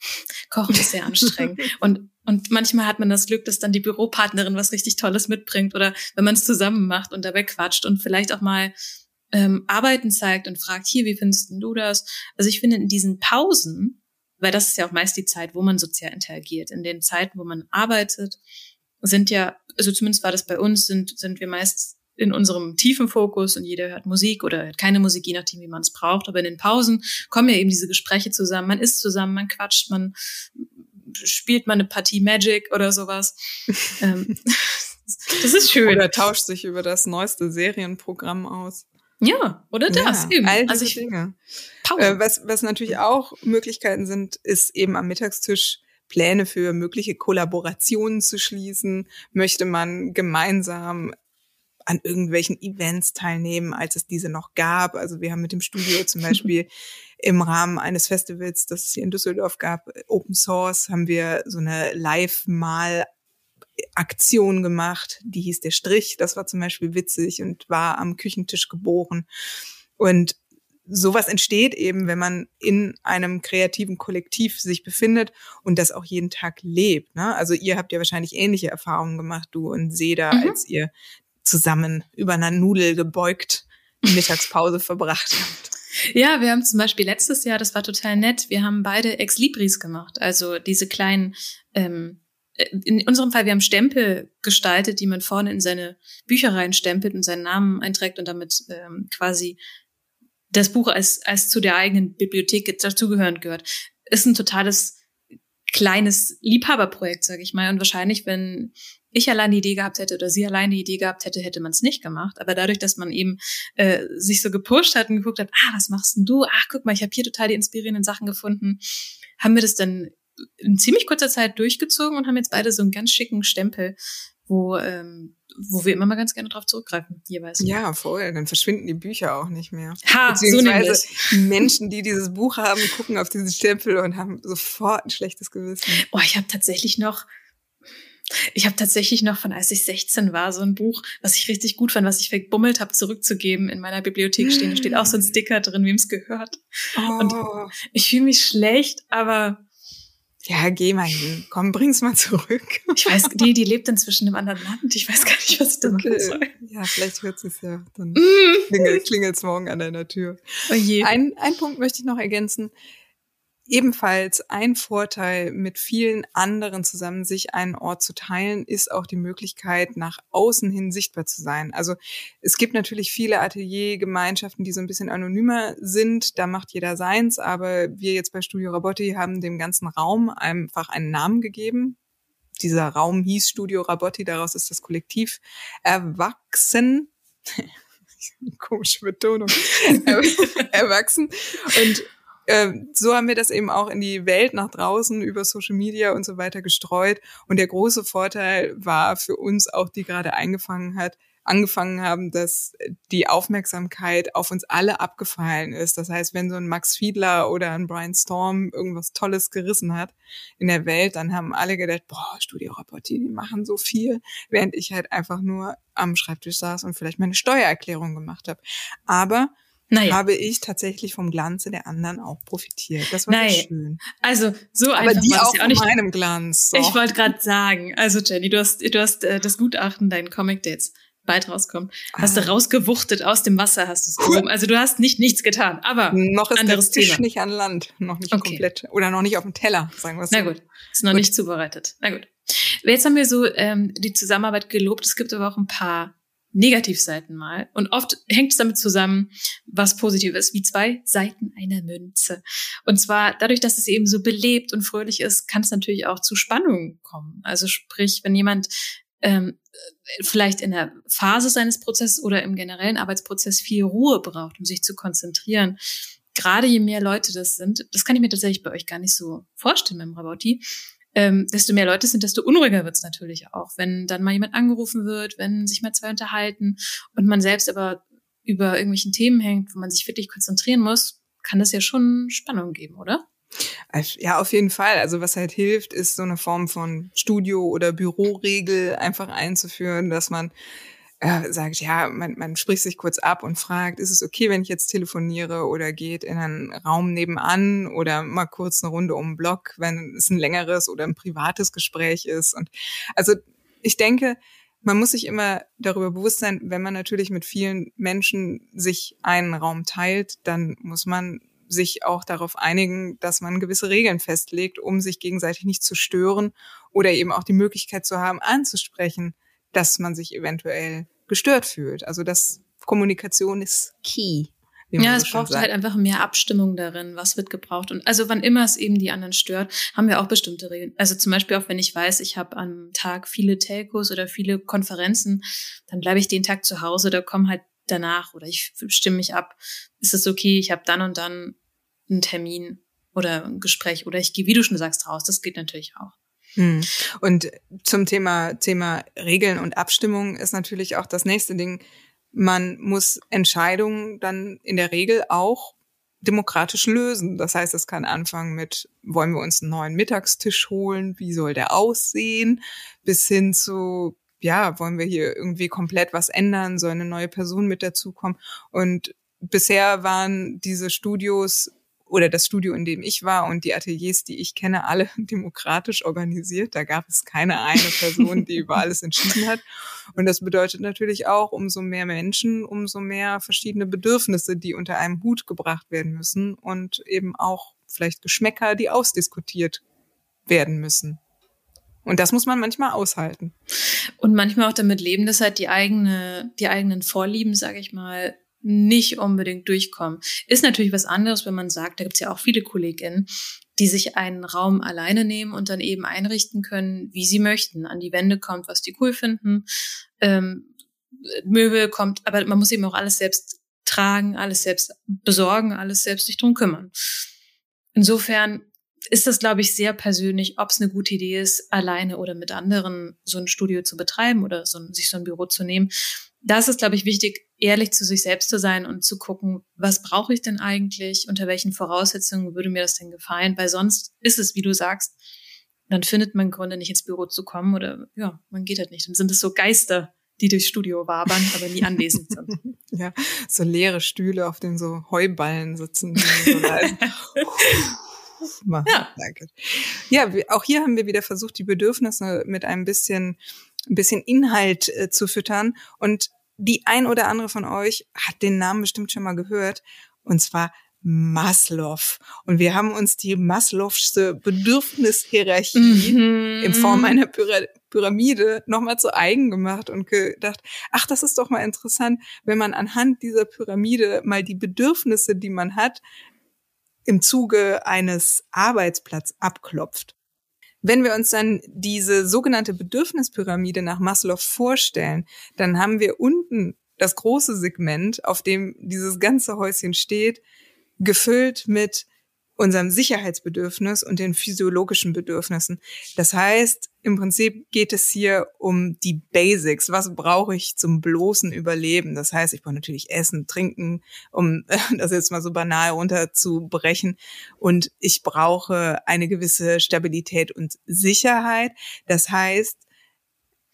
Kochen ist sehr anstrengend. Und, und manchmal hat man das Glück, dass dann die Büropartnerin was richtig Tolles mitbringt oder wenn man es zusammen macht und dabei quatscht und vielleicht auch mal ähm, Arbeiten zeigt und fragt, hier, wie findest du das? Also ich finde in diesen Pausen weil das ist ja auch meist die Zeit, wo man sozial interagiert. In den Zeiten, wo man arbeitet, sind ja, also zumindest war das bei uns, sind, sind wir meist in unserem tiefen Fokus und jeder hört Musik oder hört keine Musik, je nachdem, wie man es braucht. Aber in den Pausen kommen ja eben diese Gespräche zusammen. Man isst zusammen, man quatscht, man spielt mal eine Partie Magic oder sowas. Ähm, das ist schön. Oder tauscht sich über das neueste Serienprogramm aus. Ja, oder das ja, eben. All also ich, Dinge. Äh, was, was natürlich auch Möglichkeiten sind, ist eben am Mittagstisch Pläne für mögliche Kollaborationen zu schließen. Möchte man gemeinsam an irgendwelchen Events teilnehmen, als es diese noch gab. Also wir haben mit dem Studio zum Beispiel im Rahmen eines Festivals, das es hier in Düsseldorf gab, Open Source, haben wir so eine Live-Mal Aktion gemacht, die hieß der Strich, das war zum Beispiel witzig und war am Küchentisch geboren. Und sowas entsteht eben, wenn man in einem kreativen Kollektiv sich befindet und das auch jeden Tag lebt. Ne? Also ihr habt ja wahrscheinlich ähnliche Erfahrungen gemacht, du und Seda, mhm. als ihr zusammen über einer Nudel gebeugt die Mittagspause verbracht habt. Ja, wir haben zum Beispiel letztes Jahr, das war total nett, wir haben beide Ex Libris gemacht, also diese kleinen ähm, äh, in unserem Fall, wir haben Stempel gestaltet, die man vorne in seine Bücher reinstempelt und seinen Namen einträgt und damit ähm, quasi das Buch als, als zu der eigenen Bibliothek dazugehörend gehört. Ist ein totales kleines Liebhaberprojekt, sage ich mal. Und wahrscheinlich, wenn ich allein die Idee gehabt hätte oder sie allein die Idee gehabt hätte, hätte man es nicht gemacht. Aber dadurch, dass man eben äh, sich so gepusht hat und geguckt hat, ah, was machst denn du? Ach, guck mal, ich habe hier total die inspirierenden Sachen gefunden, haben wir das dann in ziemlich kurzer Zeit durchgezogen und haben jetzt beide so einen ganz schicken Stempel, wo, ähm, wo wir immer mal ganz gerne drauf zurückgreifen, jeweils. Ja, voll. Dann verschwinden die Bücher auch nicht mehr. Ha, Beziehungsweise so Menschen, die dieses Buch haben, gucken auf diesen Stempel und haben sofort ein schlechtes Gewissen. Boah, ich habe tatsächlich noch ich habe tatsächlich noch von als ich 16 war so ein Buch, was ich richtig gut fand, was ich verbummelt habe, zurückzugeben in meiner Bibliothek stehen. Da steht auch so ein Sticker drin, wem es gehört. Oh. Und ich fühle mich schlecht, aber ja, geh mal hin. Komm, bring's mal zurück. Ich weiß, die, die lebt inzwischen im anderen Land. Ich weiß gar nicht, was ich da okay. machen soll. Ja, vielleicht hört sie es ja. Dann mm. klingelt, klingelt's morgen an deiner Tür. Oh je. Ein, ein Punkt möchte ich noch ergänzen ebenfalls ein Vorteil, mit vielen anderen zusammen sich einen Ort zu teilen, ist auch die Möglichkeit, nach außen hin sichtbar zu sein. Also es gibt natürlich viele Ateliergemeinschaften, die so ein bisschen anonymer sind. Da macht jeder seins. Aber wir jetzt bei Studio Rabotti haben dem ganzen Raum einfach einen Namen gegeben. Dieser Raum hieß Studio Rabotti. Daraus ist das Kollektiv erwachsen. Komische Betonung. erwachsen. Und ähm, so haben wir das eben auch in die Welt nach draußen über Social Media und so weiter gestreut. Und der große Vorteil war für uns auch, die gerade eingefangen hat, angefangen haben, dass die Aufmerksamkeit auf uns alle abgefallen ist. Das heißt, wenn so ein Max Fiedler oder ein Brian Storm irgendwas Tolles gerissen hat in der Welt, dann haben alle gedacht, boah, Studio Rapporti, die machen so viel, während ich halt einfach nur am Schreibtisch saß und vielleicht meine Steuererklärung gemacht habe. Aber naja. habe ich tatsächlich vom Glanze der anderen auch profitiert. Das war naja. sehr schön. Also so Aber einfach die auch ja auch nicht. meinem Glanz. So. Ich wollte gerade sagen, also Jenny, du hast, du hast äh, das Gutachten, deinen Comic, der jetzt bald rauskommt, hast ah. du rausgewuchtet aus dem Wasser, hast du es gehoben. Also du hast nicht nichts getan, aber noch ist anderes der Tisch Thema. nicht an Land, noch nicht okay. komplett oder noch nicht auf dem Teller, sagen wir so. Na gut, ist noch gut. nicht zubereitet. Na gut. Jetzt haben wir so ähm, die Zusammenarbeit gelobt. Es gibt aber auch ein paar Negativseiten mal. Und oft hängt es damit zusammen, was positiv ist, wie zwei Seiten einer Münze. Und zwar dadurch, dass es eben so belebt und fröhlich ist, kann es natürlich auch zu Spannungen kommen. Also sprich, wenn jemand ähm, vielleicht in der Phase seines Prozesses oder im generellen Arbeitsprozess viel Ruhe braucht, um sich zu konzentrieren. Gerade je mehr Leute das sind, das kann ich mir tatsächlich bei euch gar nicht so vorstellen beim Rabotti, ähm, desto mehr Leute sind, desto unruhiger wird es natürlich auch, wenn dann mal jemand angerufen wird, wenn sich mal zwei unterhalten und man selbst aber über irgendwelchen Themen hängt, wo man sich wirklich konzentrieren muss, kann das ja schon Spannung geben, oder? Ja, auf jeden Fall. Also was halt hilft, ist so eine Form von Studio- oder Büroregel einfach einzuführen, dass man äh, sagt, ja, man, man spricht sich kurz ab und fragt, ist es okay, wenn ich jetzt telefoniere oder geht in einen Raum nebenan oder mal kurz eine Runde um den Block, wenn es ein längeres oder ein privates Gespräch ist. Und also ich denke, man muss sich immer darüber bewusst sein, wenn man natürlich mit vielen Menschen sich einen Raum teilt, dann muss man sich auch darauf einigen, dass man gewisse Regeln festlegt, um sich gegenseitig nicht zu stören oder eben auch die Möglichkeit zu haben, anzusprechen, dass man sich eventuell gestört fühlt. Also das Kommunikation ist key. Ja, es braucht sagt. halt einfach mehr Abstimmung darin, was wird gebraucht. Und also wann immer es eben die anderen stört, haben wir auch bestimmte Regeln. Also zum Beispiel auch, wenn ich weiß, ich habe am Tag viele Telcos oder viele Konferenzen, dann bleibe ich den Tag zu Hause, da kommen halt danach oder ich stimme mich ab, ist es okay, ich habe dann und dann einen Termin oder ein Gespräch oder ich gehe, wie du schon sagst, raus. Das geht natürlich auch. Hm. Und zum Thema, Thema Regeln und Abstimmung ist natürlich auch das nächste Ding. Man muss Entscheidungen dann in der Regel auch demokratisch lösen. Das heißt, es kann anfangen mit, wollen wir uns einen neuen Mittagstisch holen? Wie soll der aussehen? Bis hin zu, ja, wollen wir hier irgendwie komplett was ändern? Soll eine neue Person mit dazukommen? Und bisher waren diese Studios oder das Studio, in dem ich war und die Ateliers, die ich kenne, alle demokratisch organisiert. Da gab es keine eine Person, die über alles entschieden hat. Und das bedeutet natürlich auch, umso mehr Menschen, umso mehr verschiedene Bedürfnisse, die unter einem Hut gebracht werden müssen und eben auch vielleicht Geschmäcker, die ausdiskutiert werden müssen. Und das muss man manchmal aushalten. Und manchmal auch damit leben, dass halt die eigene, die eigenen Vorlieben, sage ich mal, nicht unbedingt durchkommen. Ist natürlich was anderes, wenn man sagt, da gibt's ja auch viele KollegInnen, die sich einen Raum alleine nehmen und dann eben einrichten können, wie sie möchten. An die Wände kommt, was die cool finden. Ähm, Möbel kommt, aber man muss eben auch alles selbst tragen, alles selbst besorgen, alles selbst sich drum kümmern. Insofern ist das, glaube ich, sehr persönlich, ob es eine gute Idee ist, alleine oder mit anderen so ein Studio zu betreiben oder so, sich so ein Büro zu nehmen da ist glaube ich, wichtig, ehrlich zu sich selbst zu sein und zu gucken, was brauche ich denn eigentlich, unter welchen Voraussetzungen würde mir das denn gefallen, weil sonst ist es, wie du sagst, dann findet man Gründe, nicht ins Büro zu kommen oder ja, man geht halt nicht. Dann sind es so Geister, die durchs Studio wabern, aber nie anwesend sind. ja, so leere Stühle, auf denen so Heuballen sitzen. So ja. Danke. Ja, auch hier haben wir wieder versucht, die Bedürfnisse mit ein bisschen ein bisschen Inhalt äh, zu füttern. Und die ein oder andere von euch hat den Namen bestimmt schon mal gehört. Und zwar Maslow. Und wir haben uns die Maslow'sche Bedürfnishierarchie mhm. in Form einer Pyramide nochmal zu eigen gemacht und gedacht, ach, das ist doch mal interessant, wenn man anhand dieser Pyramide mal die Bedürfnisse, die man hat, im Zuge eines Arbeitsplatzes abklopft. Wenn wir uns dann diese sogenannte Bedürfnispyramide nach Maslow vorstellen, dann haben wir unten das große Segment, auf dem dieses ganze Häuschen steht, gefüllt mit unserem Sicherheitsbedürfnis und den physiologischen Bedürfnissen. Das heißt, im Prinzip geht es hier um die Basics. Was brauche ich zum bloßen Überleben? Das heißt, ich brauche natürlich Essen, Trinken, um das jetzt mal so banal runterzubrechen. Und ich brauche eine gewisse Stabilität und Sicherheit. Das heißt,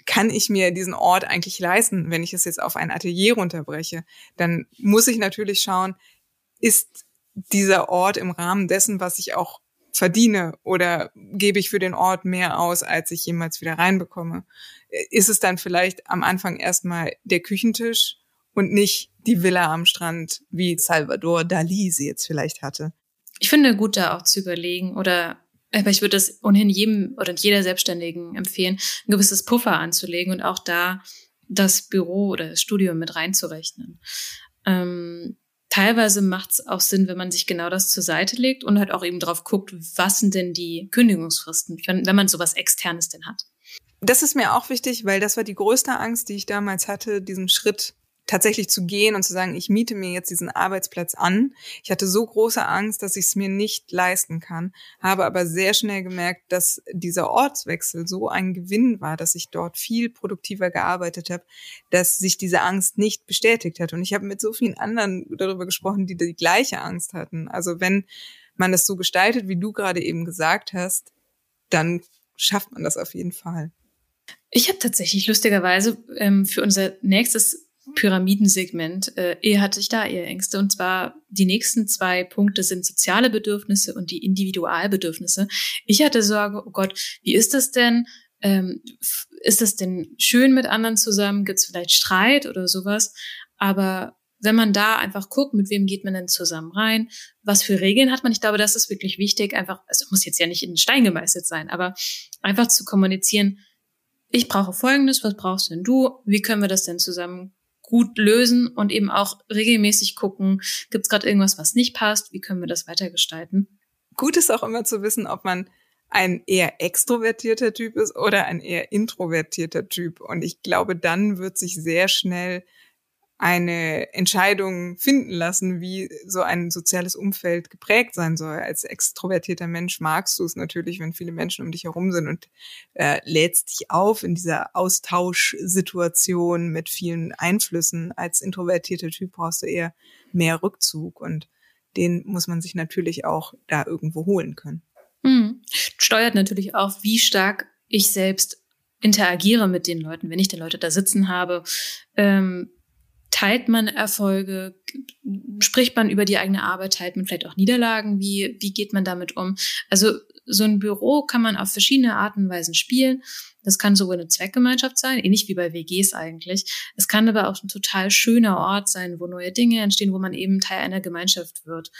kann ich mir diesen Ort eigentlich leisten, wenn ich es jetzt auf ein Atelier runterbreche? Dann muss ich natürlich schauen, ist dieser Ort im Rahmen dessen, was ich auch verdiene oder gebe ich für den Ort mehr aus, als ich jemals wieder reinbekomme? Ist es dann vielleicht am Anfang erstmal der Küchentisch und nicht die Villa am Strand, wie Salvador Dali sie jetzt vielleicht hatte? Ich finde gut, da auch zu überlegen oder aber ich würde das ohnehin jedem oder jeder Selbstständigen empfehlen, ein gewisses Puffer anzulegen und auch da das Büro oder das Studio mit reinzurechnen. Ähm, teilweise macht es auch Sinn, wenn man sich genau das zur Seite legt und halt auch eben drauf guckt, was sind denn die Kündigungsfristen, wenn, wenn man sowas Externes denn hat. Das ist mir auch wichtig, weil das war die größte Angst, die ich damals hatte, diesen Schritt tatsächlich zu gehen und zu sagen, ich miete mir jetzt diesen Arbeitsplatz an. Ich hatte so große Angst, dass ich es mir nicht leisten kann, habe aber sehr schnell gemerkt, dass dieser Ortswechsel so ein Gewinn war, dass ich dort viel produktiver gearbeitet habe, dass sich diese Angst nicht bestätigt hat. Und ich habe mit so vielen anderen darüber gesprochen, die die gleiche Angst hatten. Also wenn man das so gestaltet, wie du gerade eben gesagt hast, dann schafft man das auf jeden Fall. Ich habe tatsächlich lustigerweise ähm, für unser nächstes Pyramidensegment äh, eher hatte ich da eher Ängste. Und zwar die nächsten zwei Punkte sind soziale Bedürfnisse und die Individualbedürfnisse. Ich hatte Sorge, oh Gott, wie ist das denn? Ähm, ist das denn schön mit anderen zusammen? Gibt es vielleicht Streit oder sowas? Aber wenn man da einfach guckt, mit wem geht man denn zusammen rein, was für Regeln hat man, ich glaube, das ist wirklich wichtig, einfach, also muss jetzt ja nicht in den Stein gemeißelt sein, aber einfach zu kommunizieren, ich brauche Folgendes, was brauchst denn du? Wie können wir das denn zusammen gut lösen und eben auch regelmäßig gucken, gibt es gerade irgendwas, was nicht passt, wie können wir das weitergestalten. Gut ist auch immer zu wissen, ob man ein eher extrovertierter Typ ist oder ein eher introvertierter Typ. Und ich glaube, dann wird sich sehr schnell eine Entscheidung finden lassen, wie so ein soziales Umfeld geprägt sein soll. Als extrovertierter Mensch magst du es natürlich, wenn viele Menschen um dich herum sind und äh, lädst dich auf in dieser Austauschsituation mit vielen Einflüssen. Als introvertierter Typ brauchst du eher mehr Rückzug und den muss man sich natürlich auch da irgendwo holen können. Mhm. Steuert natürlich auch, wie stark ich selbst interagiere mit den Leuten, wenn ich die Leute da sitzen habe. Ähm, teilt man Erfolge? Spricht man über die eigene Arbeit? Teilt man vielleicht auch Niederlagen? Wie, wie geht man damit um? Also so ein Büro kann man auf verschiedene Arten und Weisen spielen. Das kann sowohl eine Zweckgemeinschaft sein, ähnlich wie bei WGs eigentlich. Es kann aber auch ein total schöner Ort sein, wo neue Dinge entstehen, wo man eben Teil einer Gemeinschaft wird.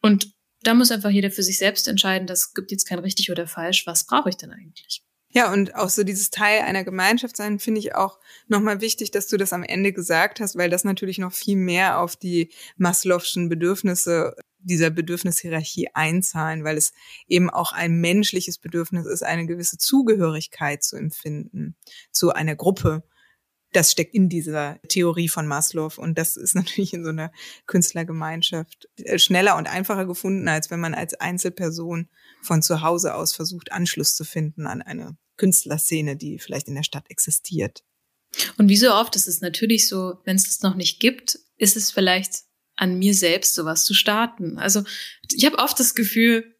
Und da muss einfach jeder für sich selbst entscheiden, das gibt jetzt kein richtig oder falsch. Was brauche ich denn eigentlich? Ja, und auch so dieses Teil einer Gemeinschaft sein, finde ich auch nochmal wichtig, dass du das am Ende gesagt hast, weil das natürlich noch viel mehr auf die Maslow'schen Bedürfnisse dieser Bedürfnishierarchie einzahlen, weil es eben auch ein menschliches Bedürfnis ist, eine gewisse Zugehörigkeit zu empfinden zu einer Gruppe. Das steckt in dieser Theorie von Maslow und das ist natürlich in so einer Künstlergemeinschaft äh, schneller und einfacher gefunden, als wenn man als Einzelperson von zu Hause aus versucht, Anschluss zu finden an eine Künstlerszene, die vielleicht in der Stadt existiert. Und wie so oft ist es natürlich so, wenn es das noch nicht gibt, ist es vielleicht an mir selbst, sowas zu starten. Also ich habe oft das Gefühl,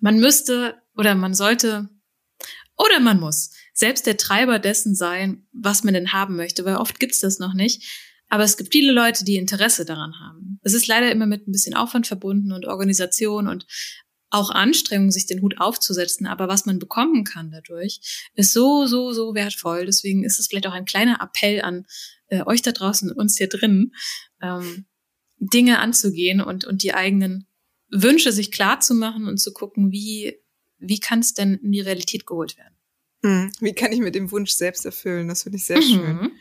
man müsste oder man sollte oder man muss selbst der Treiber dessen sein, was man denn haben möchte, weil oft gibt's das noch nicht. Aber es gibt viele Leute, die Interesse daran haben. Es ist leider immer mit ein bisschen Aufwand verbunden und Organisation und auch Anstrengung, sich den Hut aufzusetzen, aber was man bekommen kann dadurch, ist so, so, so wertvoll. Deswegen ist es vielleicht auch ein kleiner Appell an äh, euch da draußen, uns hier drin, ähm, Dinge anzugehen und, und die eigenen Wünsche sich klar zu machen und zu gucken, wie, wie kann es denn in die Realität geholt werden. Hm, wie kann ich mir den Wunsch selbst erfüllen? Das finde ich sehr mhm. schön.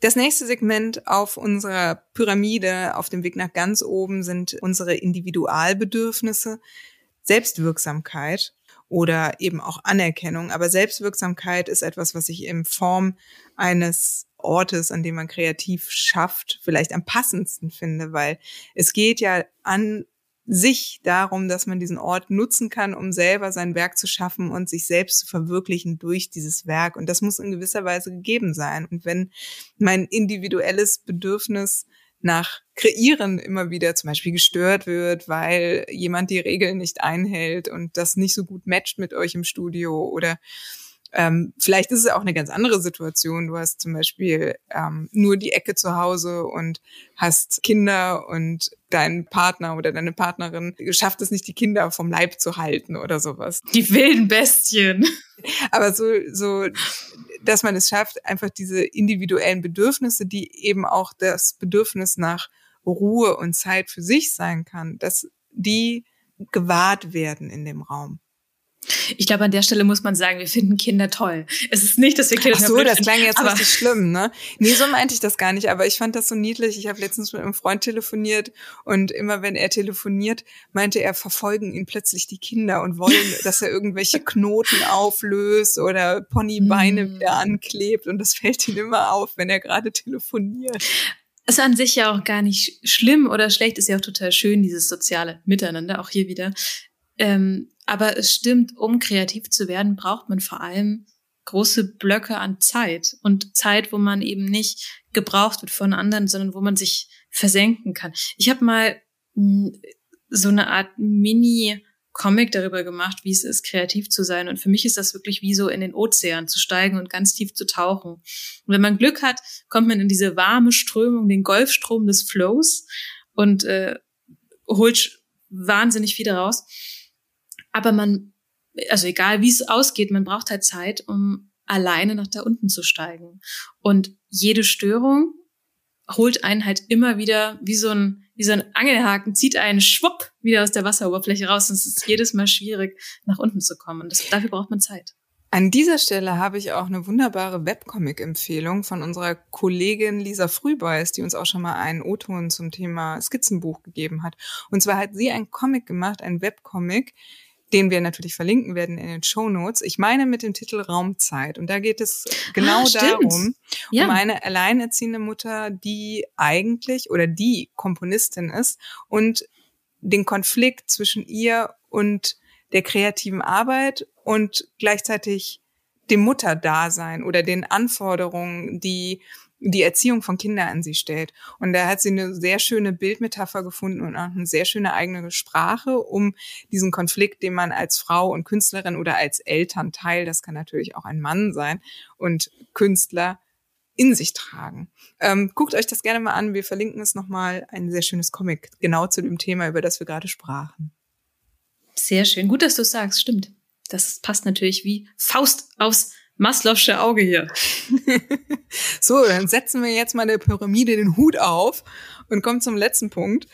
Das nächste Segment auf unserer Pyramide auf dem Weg nach ganz oben sind unsere Individualbedürfnisse. Selbstwirksamkeit oder eben auch Anerkennung. Aber Selbstwirksamkeit ist etwas, was ich in Form eines Ortes, an dem man kreativ schafft, vielleicht am passendsten finde, weil es geht ja an sich darum, dass man diesen Ort nutzen kann, um selber sein Werk zu schaffen und sich selbst zu verwirklichen durch dieses Werk. Und das muss in gewisser Weise gegeben sein. Und wenn mein individuelles Bedürfnis nach Kreieren immer wieder zum Beispiel gestört wird, weil jemand die Regeln nicht einhält und das nicht so gut matcht mit euch im Studio oder ähm, vielleicht ist es auch eine ganz andere Situation. Du hast zum Beispiel ähm, nur die Ecke zu Hause und hast Kinder und dein Partner oder deine Partnerin schafft es nicht, die Kinder vom Leib zu halten oder sowas. Die wilden Bestien. Aber so, so, dass man es schafft, einfach diese individuellen Bedürfnisse, die eben auch das Bedürfnis nach Ruhe und Zeit für sich sein kann, dass die gewahrt werden in dem Raum. Ich glaube, an der Stelle muss man sagen, wir finden Kinder toll. Es ist nicht, dass wir Kinder Ach so, das klang jetzt aber richtig schlimm, ne? Nee, so meinte ich das gar nicht, aber ich fand das so niedlich. Ich habe letztens mit einem Freund telefoniert und immer wenn er telefoniert, meinte er, verfolgen ihn plötzlich die Kinder und wollen, dass er irgendwelche Knoten auflöst oder Ponybeine mm. wieder anklebt und das fällt ihm immer auf, wenn er gerade telefoniert. Ist an sich ja auch gar nicht schlimm oder schlecht, ist ja auch total schön, dieses soziale Miteinander, auch hier wieder. Ähm, aber es stimmt, um kreativ zu werden, braucht man vor allem große Blöcke an Zeit und Zeit, wo man eben nicht gebraucht wird von anderen, sondern wo man sich versenken kann. Ich habe mal hm, so eine Art Mini Comic darüber gemacht, wie es ist, kreativ zu sein. Und für mich ist das wirklich wie so in den Ozean zu steigen und ganz tief zu tauchen. Und wenn man Glück hat, kommt man in diese warme Strömung, den Golfstrom des Flows und äh, holt wahnsinnig viel daraus. Aber man, also egal wie es ausgeht, man braucht halt Zeit, um alleine nach da unten zu steigen. Und jede Störung holt einen halt immer wieder wie so ein, wie so ein Angelhaken, zieht einen schwupp wieder aus der Wasseroberfläche raus. Und es ist jedes Mal schwierig, nach unten zu kommen. Und das, dafür braucht man Zeit. An dieser Stelle habe ich auch eine wunderbare Webcomic-Empfehlung von unserer Kollegin Lisa Frühbeis, die uns auch schon mal einen O-Ton zum Thema Skizzenbuch gegeben hat. Und zwar hat sie ein Comic gemacht, ein Webcomic, den wir natürlich verlinken werden in den Show Notes. Ich meine mit dem Titel Raumzeit. Und da geht es genau ah, darum, ja. um eine alleinerziehende Mutter, die eigentlich oder die Komponistin ist und den Konflikt zwischen ihr und der kreativen Arbeit und gleichzeitig dem Mutterdasein oder den Anforderungen, die die Erziehung von Kindern an sie stellt. Und da hat sie eine sehr schöne Bildmetapher gefunden und auch eine sehr schöne eigene Sprache, um diesen Konflikt, den man als Frau und Künstlerin oder als Elternteil, das kann natürlich auch ein Mann sein, und Künstler in sich tragen. Ähm, guckt euch das gerne mal an. Wir verlinken es nochmal. Ein sehr schönes Comic, genau zu dem Thema, über das wir gerade sprachen. Sehr schön. Gut, dass du sagst. Stimmt. Das passt natürlich wie Faust aufs Maslow'sche Auge hier. so, dann setzen wir jetzt mal der Pyramide den Hut auf und kommen zum letzten Punkt.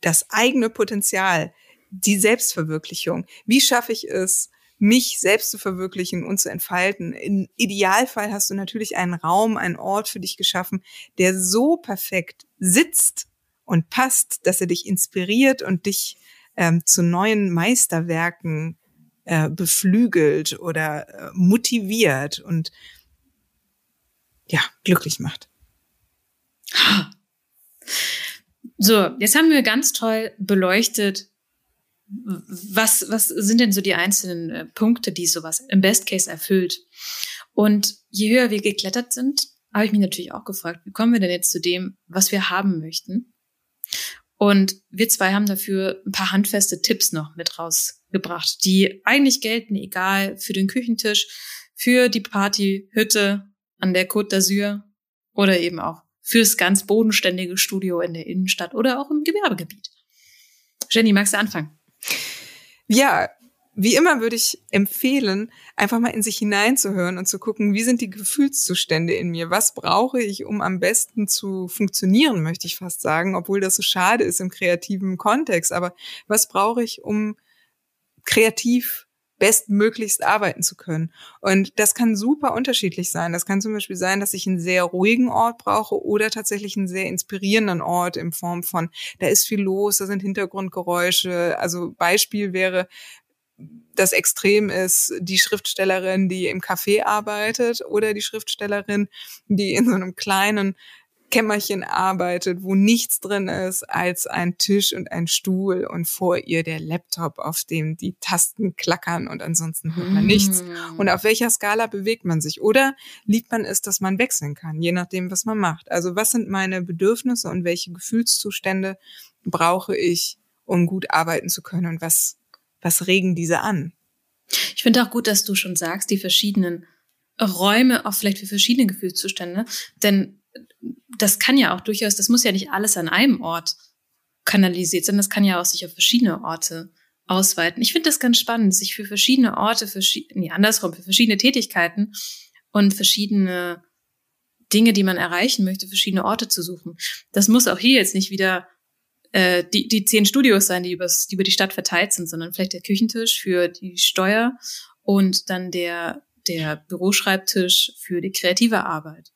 Das eigene Potenzial, die Selbstverwirklichung. Wie schaffe ich es, mich selbst zu verwirklichen und zu entfalten? Im Idealfall hast du natürlich einen Raum, einen Ort für dich geschaffen, der so perfekt sitzt und passt, dass er dich inspiriert und dich ähm, zu neuen Meisterwerken äh, beflügelt oder äh, motiviert und ja, glücklich macht. So, jetzt haben wir ganz toll beleuchtet, was, was sind denn so die einzelnen äh, Punkte, die sowas im Best Case erfüllt. Und je höher wir geklettert sind, habe ich mich natürlich auch gefragt, wie kommen wir denn jetzt zu dem, was wir haben möchten? Und wir zwei haben dafür ein paar handfeste Tipps noch mit rausgebracht, die eigentlich gelten, egal für den Küchentisch, für die Partyhütte an der Côte d'Azur oder eben auch fürs ganz bodenständige Studio in der Innenstadt oder auch im Gewerbegebiet. Jenny, magst du anfangen? Ja, wie immer würde ich empfehlen, einfach mal in sich hineinzuhören und zu gucken, wie sind die Gefühlszustände in mir? Was brauche ich, um am besten zu funktionieren, möchte ich fast sagen, obwohl das so schade ist im kreativen Kontext. Aber was brauche ich, um kreativ bestmöglichst arbeiten zu können. Und das kann super unterschiedlich sein. Das kann zum Beispiel sein, dass ich einen sehr ruhigen Ort brauche oder tatsächlich einen sehr inspirierenden Ort in Form von, da ist viel los, da sind Hintergrundgeräusche. Also Beispiel wäre, das Extrem ist die Schriftstellerin, die im Café arbeitet oder die Schriftstellerin, die in so einem kleinen Kämmerchen arbeitet, wo nichts drin ist als ein Tisch und ein Stuhl und vor ihr der Laptop, auf dem die Tasten klackern und ansonsten hört man nichts. Mm. Und auf welcher Skala bewegt man sich? Oder liebt man es, dass man wechseln kann, je nachdem, was man macht? Also was sind meine Bedürfnisse und welche Gefühlszustände brauche ich, um gut arbeiten zu können und was was regen diese an? Ich finde auch gut, dass du schon sagst, die verschiedenen Räume auch vielleicht für verschiedene Gefühlszustände, denn das kann ja auch durchaus, das muss ja nicht alles an einem Ort kanalisiert sein, das kann ja auch sich auf verschiedene Orte ausweiten. Ich finde das ganz spannend, sich für verschiedene Orte, für, nee, andersrum, für verschiedene Tätigkeiten und verschiedene Dinge, die man erreichen möchte, verschiedene Orte zu suchen. Das muss auch hier jetzt nicht wieder äh, die, die zehn Studios sein, die, übers, die über die Stadt verteilt sind, sondern vielleicht der Küchentisch für die Steuer und dann der, der Büroschreibtisch für die kreative Arbeit.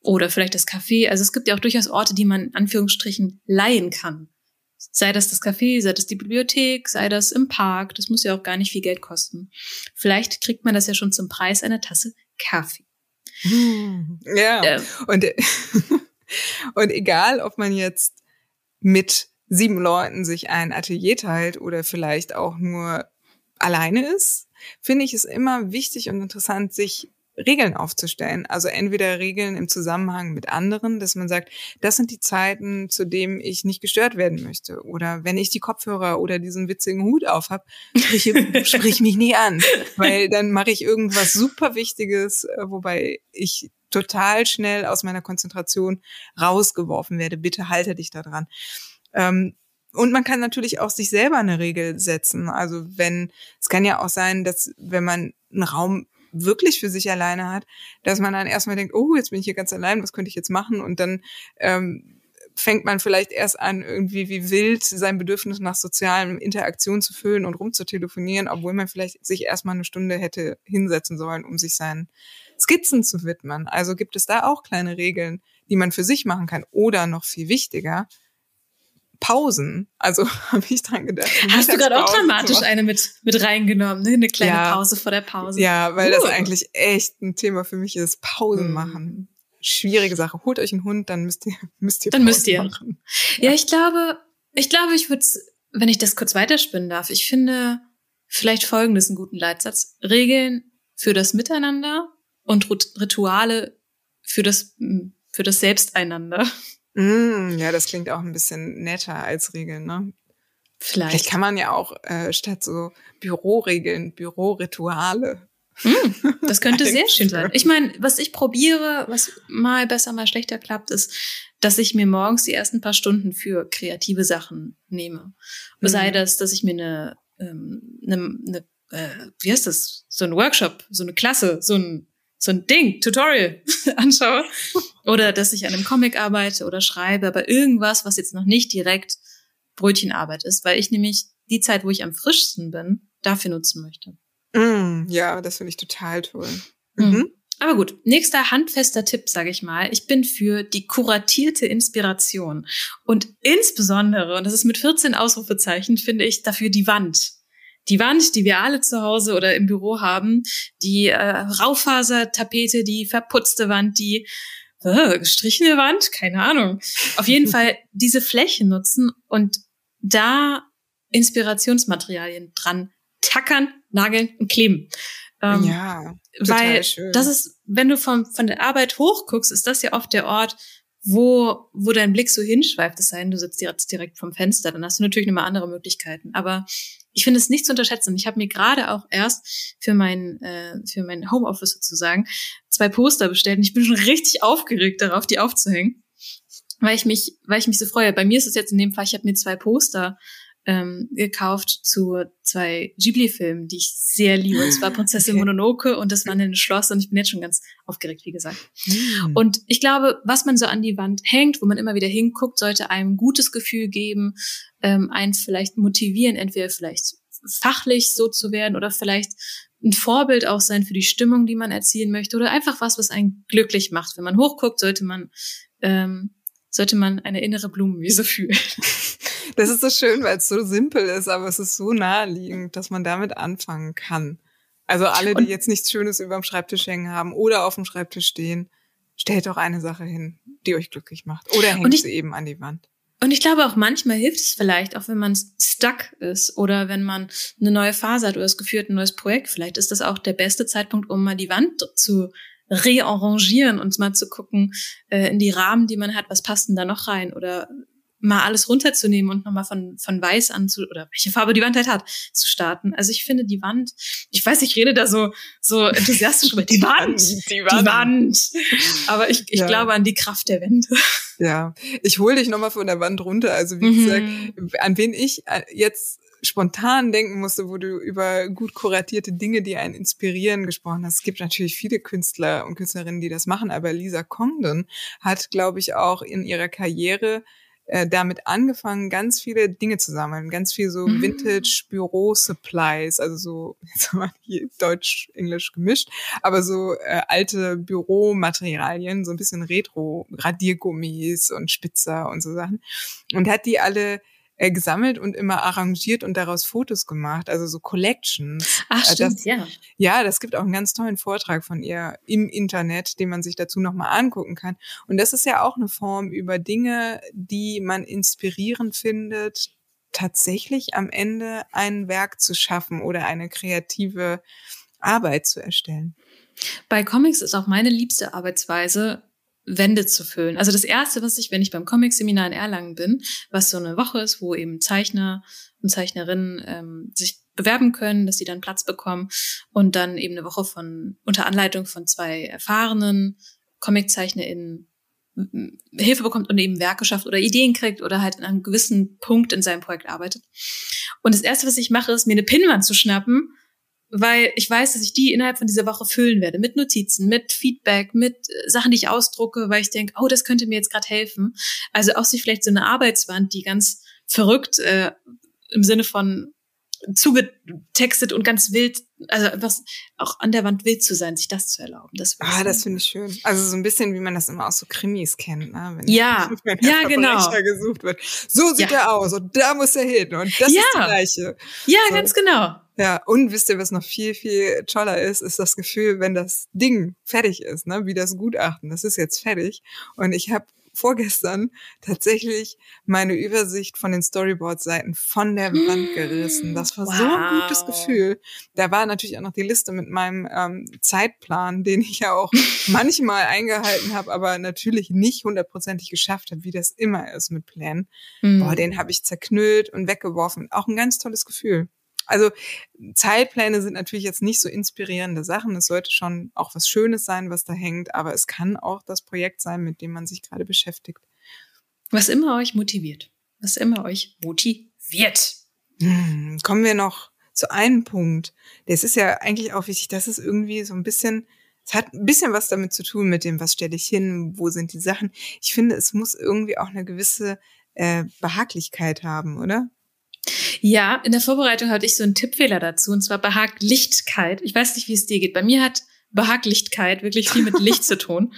Oder vielleicht das Café. Also es gibt ja auch durchaus Orte, die man in Anführungsstrichen leihen kann. Sei das das Café, sei das die Bibliothek, sei das im Park. Das muss ja auch gar nicht viel Geld kosten. Vielleicht kriegt man das ja schon zum Preis einer Tasse Kaffee. Ja. Ähm. Und, und egal, ob man jetzt mit sieben Leuten sich ein Atelier teilt oder vielleicht auch nur alleine ist, finde ich es immer wichtig und interessant, sich Regeln aufzustellen. Also entweder Regeln im Zusammenhang mit anderen, dass man sagt, das sind die Zeiten, zu denen ich nicht gestört werden möchte. Oder wenn ich die Kopfhörer oder diesen witzigen Hut auf habe, sprich, sprich mich nie an. Weil dann mache ich irgendwas super Wichtiges, äh, wobei ich total schnell aus meiner Konzentration rausgeworfen werde. Bitte halte dich da dran. Ähm, und man kann natürlich auch sich selber eine Regel setzen. Also wenn, es kann ja auch sein, dass wenn man einen Raum wirklich für sich alleine hat, dass man dann erstmal denkt, oh, jetzt bin ich hier ganz allein, was könnte ich jetzt machen? Und dann ähm, fängt man vielleicht erst an, irgendwie wie wild sein Bedürfnis nach sozialen Interaktion zu füllen und rumzutelefonieren, obwohl man vielleicht sich erstmal eine Stunde hätte hinsetzen sollen, um sich seinen Skizzen zu widmen. Also gibt es da auch kleine Regeln, die man für sich machen kann. Oder noch viel wichtiger, Pausen. Also habe ich dran gedacht. Hast du gerade auch dramatisch eine mit, mit reingenommen, ne? Eine kleine ja. Pause vor der Pause. Ja, weil uh. das eigentlich echt ein Thema für mich ist. Pausen mm. machen. Schwierige Sache. Holt euch einen Hund, dann müsst ihr, müsst ihr Dann Pausen müsst ihr. Machen. Ja, ich glaube, ich glaube, ich würde wenn ich das kurz weiterspinnen darf, ich finde vielleicht folgendes einen guten Leitsatz. Regeln für das Miteinander und Rituale für das, für das Selbsteinander. Mm, ja, das klingt auch ein bisschen netter als Regeln, ne? Vielleicht. Vielleicht kann man ja auch äh, statt so Büroregeln, Bürorituale. Mm, das könnte sehr schön sein. Ich meine, was ich probiere, was mal besser, mal schlechter klappt, ist, dass ich mir morgens die ersten paar Stunden für kreative Sachen nehme. Mhm. Sei das, dass ich mir eine, ähm, eine, eine äh, wie heißt das, so ein Workshop, so eine Klasse, so ein so ein Ding, Tutorial anschaue oder dass ich an einem Comic arbeite oder schreibe, aber irgendwas, was jetzt noch nicht direkt Brötchenarbeit ist, weil ich nämlich die Zeit, wo ich am frischsten bin, dafür nutzen möchte. Mm, ja, das finde ich total toll. Mm. Mhm. Aber gut, nächster handfester Tipp, sage ich mal. Ich bin für die kuratierte Inspiration und insbesondere, und das ist mit 14 Ausrufezeichen, finde ich dafür die Wand die Wand, die wir alle zu Hause oder im Büro haben, die äh, Raufasertapete, die verputzte Wand, die äh, gestrichene Wand, keine Ahnung. Auf jeden Fall diese Fläche nutzen und da Inspirationsmaterialien dran tackern, nageln und kleben. Ähm, ja, total weil schön. das ist, wenn du von, von der Arbeit hochguckst, ist das ja oft der Ort, wo, wo dein Blick so hinschweift, es sei denn, du sitzt jetzt direkt vom Fenster, dann hast du natürlich nochmal andere Möglichkeiten. Aber ich finde es nicht zu unterschätzen. Ich habe mir gerade auch erst für mein, äh, für mein Homeoffice sozusagen zwei Poster bestellt und ich bin schon richtig aufgeregt darauf, die aufzuhängen. Weil ich mich, weil ich mich so freue. Bei mir ist es jetzt in dem Fall, ich habe mir zwei Poster ähm, gekauft zu zwei Ghibli-Filmen, die ich sehr liebe. Und zwar Prinzessin okay. Mononoke und das Wandelnde Schloss. Und ich bin jetzt schon ganz aufgeregt, wie gesagt. Mm. Und ich glaube, was man so an die Wand hängt, wo man immer wieder hinguckt, sollte einem ein gutes Gefühl geben, ähm, einen vielleicht motivieren, entweder vielleicht fachlich so zu werden oder vielleicht ein Vorbild auch sein für die Stimmung, die man erzielen möchte oder einfach was, was einen glücklich macht. Wenn man hochguckt, sollte man ähm, sollte man eine innere Blumenwiese fühlen. Das ist so schön, weil es so simpel ist, aber es ist so naheliegend, dass man damit anfangen kann. Also alle, die Und jetzt nichts Schönes über dem Schreibtisch hängen haben oder auf dem Schreibtisch stehen, stellt doch eine Sache hin, die euch glücklich macht. Oder hängt ich, sie eben an die Wand. Und ich glaube auch manchmal hilft es vielleicht, auch wenn man stuck ist oder wenn man eine neue Phase hat oder das Gefühl hat, ein neues Projekt. Vielleicht ist das auch der beste Zeitpunkt, um mal die Wand zu rearrangieren und mal zu gucken äh, in die Rahmen, die man hat, was passt denn da noch rein oder mal alles runterzunehmen und nochmal von, von weiß an zu, oder welche Farbe die Wand halt hat, zu starten. Also ich finde die Wand, ich weiß, ich rede da so, so enthusiastisch über die Wand, die Wand, die Wand. Aber ich, ich ja. glaube an die Kraft der Wände. Ja, ich hole dich nochmal von der Wand runter. Also wie mhm. gesagt, an wen ich äh, jetzt spontan denken musste, wo du über gut kuratierte Dinge, die einen inspirieren, gesprochen hast. Es gibt natürlich viele Künstler und Künstlerinnen, die das machen, aber Lisa Congdon hat, glaube ich, auch in ihrer Karriere äh, damit angefangen, ganz viele Dinge zu sammeln, ganz viel so Mhm. Vintage-Büro-Supplies, also so, jetzt haben wir hier Deutsch, Englisch gemischt, aber so äh, alte Büromaterialien, so ein bisschen Retro, Radiergummis und Spitzer und so Sachen. Und hat die alle äh, gesammelt und immer arrangiert und daraus Fotos gemacht, also so Collections. Ach, Äh, stimmt, das, ja. ja, das gibt auch einen ganz tollen Vortrag von ihr im Internet, den man sich dazu nochmal angucken kann. Und das ist ja auch eine Form über Dinge, die man inspirierend findet, tatsächlich am Ende ein Werk zu schaffen oder eine kreative Arbeit zu erstellen. Bei Comics ist auch meine liebste Arbeitsweise, Wände zu füllen. Also das erste, was ich, wenn ich beim Comic-Seminar in Erlangen bin, was so eine Woche ist, wo eben Zeichner und Zeichnerinnen ähm, sich bewerben können, dass sie dann Platz bekommen und dann eben eine Woche von unter Anleitung von zwei erfahrenen ComiczeichnerInnen Hilfe bekommt und eben Werke schafft oder Ideen kriegt oder halt an einem gewissen Punkt in seinem Projekt arbeitet. Und das erste, was ich mache, ist mir eine Pinnwand zu schnappen weil ich weiß, dass ich die innerhalb von dieser Woche füllen werde mit Notizen, mit Feedback, mit äh, Sachen, die ich ausdrucke, weil ich denke, oh, das könnte mir jetzt gerade helfen. Also auch sich vielleicht so eine Arbeitswand, die ganz verrückt äh, im Sinne von zugetextet und ganz wild, also einfach auch an der Wand wild zu sein, sich das zu erlauben. Das Ah, das finde ich schön. Also so ein bisschen, wie man das immer aus so Krimis kennt, ne? Wenn, Ja, wenn ja, genau. Gesucht wird. So sieht Ja. er aus und da muss er hin und das Ja. ist das Gleiche. ja, so. ganz genau. Ja, und wisst ihr, was noch viel, viel toller ist, ist das Gefühl, wenn das Ding fertig ist, ne, wie das Gutachten, das ist jetzt fertig. Und ich habe vorgestern tatsächlich meine Übersicht von den Storyboard-Seiten von der Wand gerissen. Das war so ein gutes Wow. Gefühl. Da war natürlich auch noch die Liste mit meinem ähm, Zeitplan, den ich ja auch manchmal eingehalten habe, aber natürlich nicht hundertprozentig geschafft habe, wie das immer ist mit Plänen. Hm. Boah, den habe ich zerknüllt und weggeworfen. Auch ein ganz tolles Gefühl. Also Zeitpläne sind natürlich jetzt nicht so inspirierende Sachen. Es sollte schon auch was Schönes sein, was da hängt, aber es kann auch das Projekt sein, mit dem man sich gerade beschäftigt. Was immer euch motiviert. Was immer euch motiviert. Hm, kommen wir noch zu einem Punkt. Das ist ja eigentlich auch wichtig, das ist irgendwie so ein bisschen, es hat ein bisschen was damit zu tun mit dem, was stelle ich hin, wo sind die Sachen. Ich finde, es muss irgendwie auch eine gewisse äh, Behaglichkeit haben, oder? Ja, in der Vorbereitung hatte ich so einen Tippfehler dazu, und zwar Behaglichkeit. Ich weiß nicht, wie es dir geht. Bei mir hat Behaglichkeit wirklich viel mit Licht zu tun.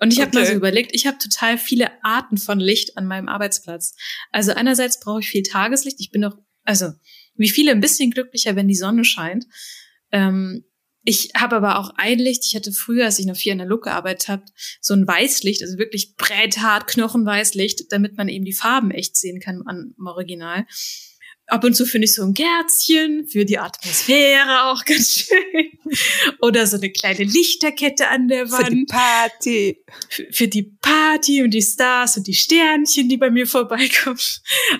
Und ich habe mal Okay. so überlegt, ich habe total viele Arten von Licht an meinem Arbeitsplatz. Also einerseits brauche ich viel Tageslicht. Ich bin doch, also wie viele ein bisschen glücklicher, wenn die Sonne scheint. Ähm, ich habe aber auch ein Licht. Ich hatte früher, als ich noch viel in der Look gearbeitet habe, so ein Weißlicht, also wirklich bretthart, knochenweißlicht, damit man eben die Farben echt sehen kann an, im Original. Ab und zu finde ich so ein Gärzchen für die Atmosphäre auch ganz schön. Oder so eine kleine Lichterkette an der Für die Wand Party. für, für die Party und die Stars und die Sternchen, die bei mir vorbeikommen.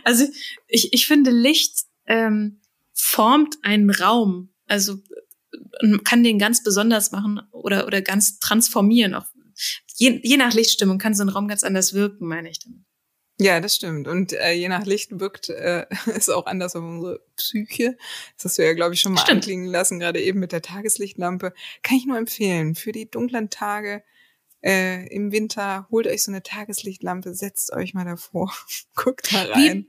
Also ich, ich finde, Licht ähm, formt einen Raum. Also äh, kann den ganz besonders machen oder, oder ganz transformieren. Auch je, je nach Lichtstimmung kann so ein Raum ganz anders wirken, meine ich damit. Ja, das stimmt. Und äh, je nach Licht wirkt äh, es auch anders auf unsere Psyche. Das hast du ja, glaube ich, schon mal Stimmt. anklingen lassen, gerade eben mit der Tageslichtlampe. Kann ich nur empfehlen. Für die dunklen Tage äh, im Winter, holt euch so eine Tageslichtlampe, setzt euch mal davor, guckt da rein.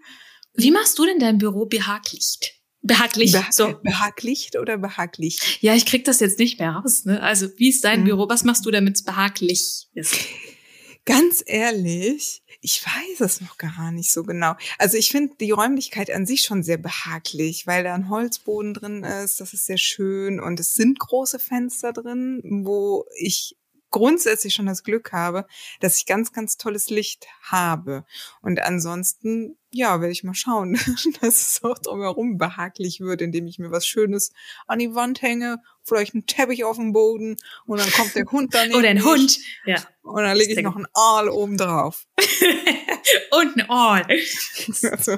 Wie machst du denn dein Büro behaglich? Behaglich. Beh so. Behaglicht oder behaglich? Ja, ich krieg das jetzt nicht mehr raus. Ne? Also wie ist dein Mhm. Büro? Was machst du, damit es behaglich ist? Ganz ehrlich, ich weiß es noch gar nicht so genau. Also ich finde die Räumlichkeit an sich schon sehr behaglich, weil da ein Holzboden drin ist, das ist sehr schön und es sind große Fenster drin, wo ich grundsätzlich schon das Glück habe, dass ich ganz, ganz tolles Licht habe. Und ansonsten, ja, werde ich mal schauen, dass es auch drumherum behaglich wird, indem ich mir was Schönes an die Wand hänge, vielleicht einen Teppich auf dem Boden und dann kommt der Hund daneben. Oder ein Hund. Ja. Und dann lege ich noch einen Aal oben drauf. Und ein Ohr. also,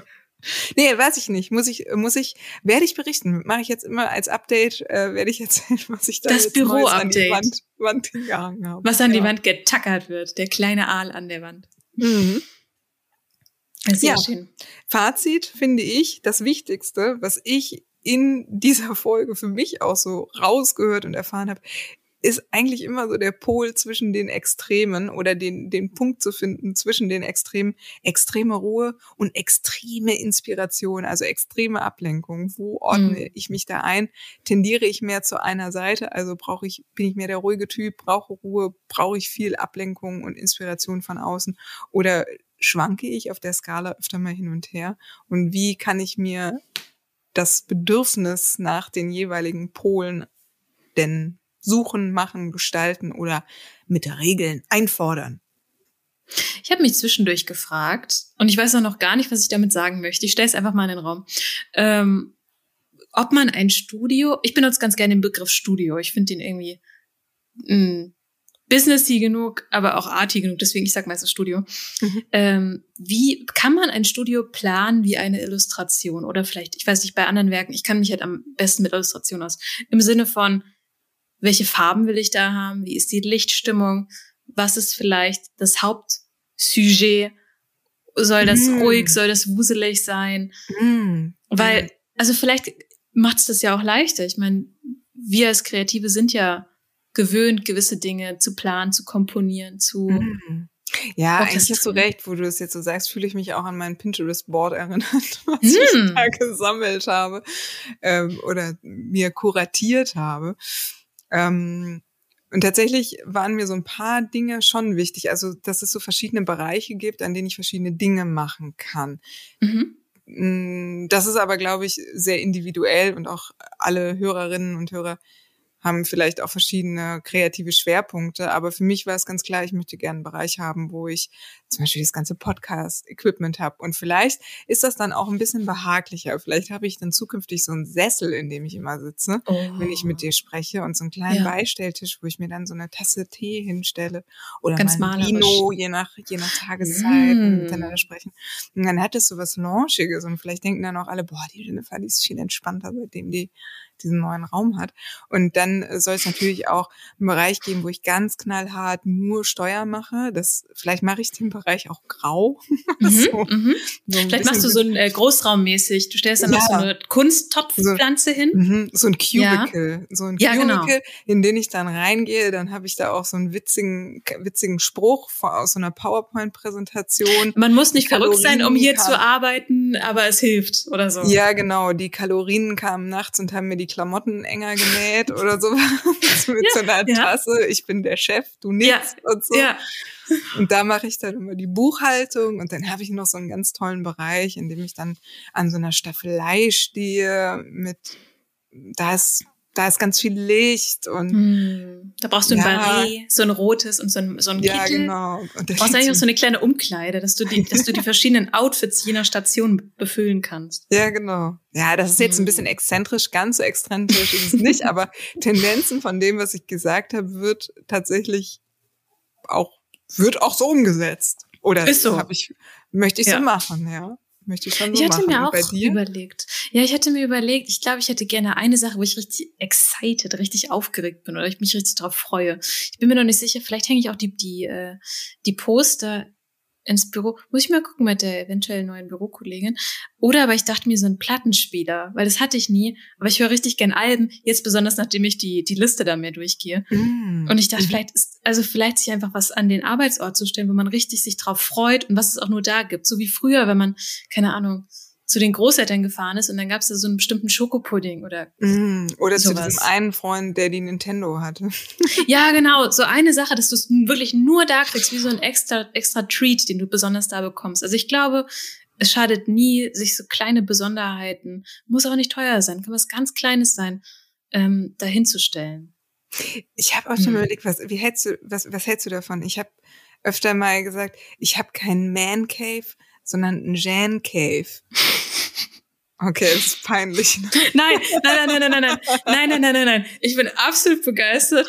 nee, weiß ich nicht. Muss ich, muss ich, werde ich berichten. Mache ich jetzt immer als Update, äh, werde ich erzählen, was ich da Das jetzt Neues an die. Wand, Wand hingehangen habe. Was an die Ja. Wand getackert wird. Der kleine Aal an der Wand. Mhm. Sehr Ja. schön. Fazit finde ich, das Wichtigste, was ich in dieser Folge für mich auch so rausgehört und erfahren habe, ist eigentlich immer so der Pol zwischen den Extremen oder den, den Punkt zu finden zwischen den Extremen, extreme Ruhe und extreme Inspiration, also extreme Ablenkung. Wo ordne mhm. ich mich da ein? Tendiere ich mehr zu einer Seite? Also brauche ich, bin ich mehr der ruhige Typ, brauche Ruhe, brauche ich viel Ablenkung und Inspiration von außen? Oder schwanke ich auf der Skala öfter mal hin und her? Und wie kann ich mir das Bedürfnis nach den jeweiligen Polen denn suchen, machen, gestalten oder mit Regeln einfordern? Ich habe mich zwischendurch gefragt und ich weiß auch noch gar nicht, was ich damit sagen möchte. Ich stelle es einfach mal in den Raum. Ähm, ob man ein Studio, ich benutze ganz gerne den Begriff Studio. Ich finde den irgendwie mh, hm, businessy genug, aber auch arty genug. Deswegen, ich sage meistens Studio. Mhm. Ähm, wie kann man ein Studio planen wie eine Illustration? Oder vielleicht, ich weiß nicht, bei anderen Werken, ich kann mich halt am besten mit Illustration aus. Im Sinne von, welche Farben will ich da haben? Wie ist die Lichtstimmung? Was ist vielleicht das Hauptsujet? Soll das mm. ruhig? Soll das wuselig sein? Mm. Weil, also vielleicht macht es das ja auch leichter. Ich meine, wir als Kreative sind ja gewöhnt, gewisse Dinge zu planen, zu komponieren, zu. Mm. Ja, eigentlich hast du recht, wo du das jetzt so sagst, fühle ich mich auch an mein Pinterest-Board erinnert, was mm. ich da gesammelt habe ähm, oder mir kuratiert habe. Ähm, und tatsächlich waren mir so ein paar Dinge schon wichtig. Also, dass es so verschiedene Bereiche gibt, an denen ich verschiedene Dinge machen kann. Mhm. Mm, das ist aber, glaube ich, sehr individuell und auch alle Hörerinnen und Hörer haben vielleicht auch verschiedene kreative Schwerpunkte. Aber für mich war es ganz klar, ich möchte gerne einen Bereich haben, wo ich zum Beispiel das ganze Podcast-Equipment habe. Und vielleicht ist das dann auch ein bisschen behaglicher. Vielleicht habe ich dann zukünftig so einen Sessel, in dem ich immer sitze, oh. wenn ich mit dir spreche und so einen kleinen ja. Beistelltisch, wo ich mir dann so eine Tasse Tee hinstelle oder ganz mal ein Vino, je nach, je nach Tageszeit mm. miteinander sprechen. Und dann hat es so was Launchiges und vielleicht denken dann auch alle, boah, die Jennifer, die ist viel entspannter, seitdem die diesen neuen Raum hat. Und dann soll es natürlich auch einen Bereich geben, wo ich ganz knallhart nur Steuer mache. Das, vielleicht mache ich den Bereich auch grau. Mhm, so, mhm. so vielleicht machst du so ein äh, Großraummäßig. Du stellst dann ja. noch so eine Kunsttopfpflanze so, hin. Mhm, so ein Cubicle. Ja. So ein ja, Cubicle, genau. in den ich dann reingehe. Dann habe ich da auch so einen witzigen, witzigen Spruch aus so einer PowerPoint-Präsentation. Man muss nicht verrückt sein, um hier zu arbeiten, aber es hilft oder so. Ja, genau. Die Kalorien kamen nachts und haben mir die Klamotten enger genäht oder sowas mit ja, so einer Tasse. Ich bin der Chef, du nichts ja, und so. Ja. Und da mache ich dann immer die Buchhaltung und dann habe ich noch so einen ganz tollen Bereich, in dem ich dann an so einer Staffelei stehe mit, da ist da ist ganz viel Licht und hm, da brauchst du ein ja, Barret, so ein rotes und so ein, so ein ja, Kittel. genau. Und du brauchst eigentlich auch so eine kleine Umkleide, dass du die, dass du die verschiedenen Outfits jener Station befüllen kannst. Ja, genau. Ja, das ist jetzt ein hm. bisschen exzentrisch, ganz so exzentrisch ist es nicht, aber Tendenzen von dem, was ich gesagt habe, wird tatsächlich auch, wird auch so umgesetzt. Oder ist so. Ich, möchte ich ja. so machen, ja möchte ich schon so Ich hatte machen. mir auch überlegt. Ja, ich hatte mir überlegt, ich glaube, ich hätte gerne eine Sache, wo ich richtig excited, richtig aufgeregt bin oder ich mich richtig drauf freue. Ich bin mir noch nicht sicher, vielleicht hänge ich auch die, die, äh, die Poster ins Büro. Muss ich mal gucken mit der eventuell neuen Bürokollegin. Oder aber ich dachte mir so ein Plattenspieler, weil das hatte ich nie. Aber ich höre richtig gern Alben, jetzt besonders nachdem ich die, die Liste da mehr durchgehe. Mm. Und ich dachte, mhm. vielleicht ist, also vielleicht sich einfach was an den Arbeitsort zu stellen, wo man richtig sich drauf freut und was es auch nur da gibt. So wie früher, wenn man, keine Ahnung, zu den Großeltern gefahren ist und dann gab es da so einen bestimmten Schokopudding oder mm, oder sowas. zu diesem einen Freund, der die Nintendo hatte. ja, genau, so eine Sache, dass du es wirklich nur da kriegst, wie so ein extra extra Treat, den du besonders da bekommst. Also ich glaube, es schadet nie, sich so kleine Besonderheiten, muss auch nicht teuer sein, kann was ganz Kleines sein, ähm, dahinzustellen. Ich habe auch schon hm. überlegt, was wie hältst du was was hältst du davon? Ich habe öfter mal gesagt, ich habe keinen Man Cave, sondern ein Jan Cave. Okay, das ist peinlich. Nein, nein, nein, nein, nein, nein, nein, nein, nein, nein, nein. Ich bin absolut begeistert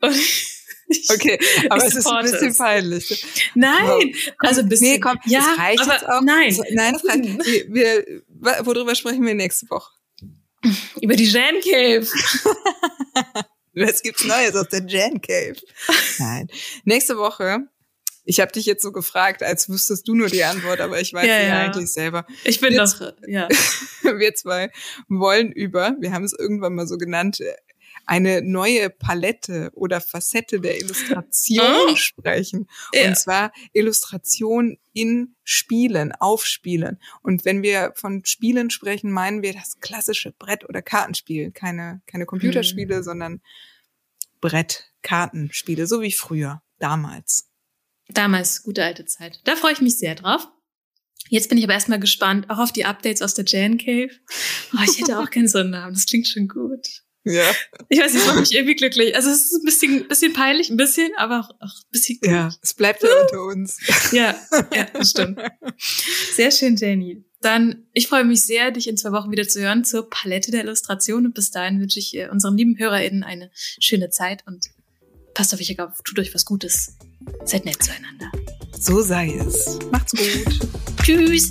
und ich, okay, aber es ist ein bisschen es. peinlich. Nein, komm, also bisschen. Nee, komm, ja, das reicht aber jetzt auch. Nein, so, nein, das reicht. Wir, wir, worüber sprechen wir nächste Woche? Über die Jan Cave. Was gibt's Neues aus der Jan Cave? Nein. Nächste Woche ich habe dich jetzt so gefragt, als wüsstest du nur die Antwort, aber ich weiß ja, ja, eigentlich selber. Ich bin wir doch, ja. wir zwei wollen über, wir haben es irgendwann mal so genannt, eine neue Palette oder Facette der Illustration Oh. sprechen. Ja. Und zwar Illustration in Spielen, auf Spielen. Und wenn wir von Spielen sprechen, meinen wir das klassische Brett- oder Kartenspiel. Keine, keine Computerspiele, Hm. sondern Brett-Kartenspiele, so wie früher, damals. Damals, gute alte Zeit. Da freue ich mich sehr drauf. Jetzt bin ich aber erstmal gespannt, auch auf die Updates aus der Jan Cave. Oh, ich hätte auch keinen so einen Namen, das klingt schon gut. Ja. Ich weiß nicht, es macht mich irgendwie glücklich. Also es ist ein bisschen, bisschen peinlich, ein bisschen, aber auch, auch ein bisschen gut. Ja, es bleibt ja unter uns. Ja, ja, das stimmt. Sehr schön, Jenny. Dann, ich freue mich sehr, dich in zwei Wochen wieder zu hören zur Palette der Illustration. Und bis dahin wünsche ich äh, unseren lieben HörerInnen eine schöne Zeit und passt auf euch auf, tut euch was Gutes. Seid nett zueinander. So sei es. Macht's gut. Tschüss.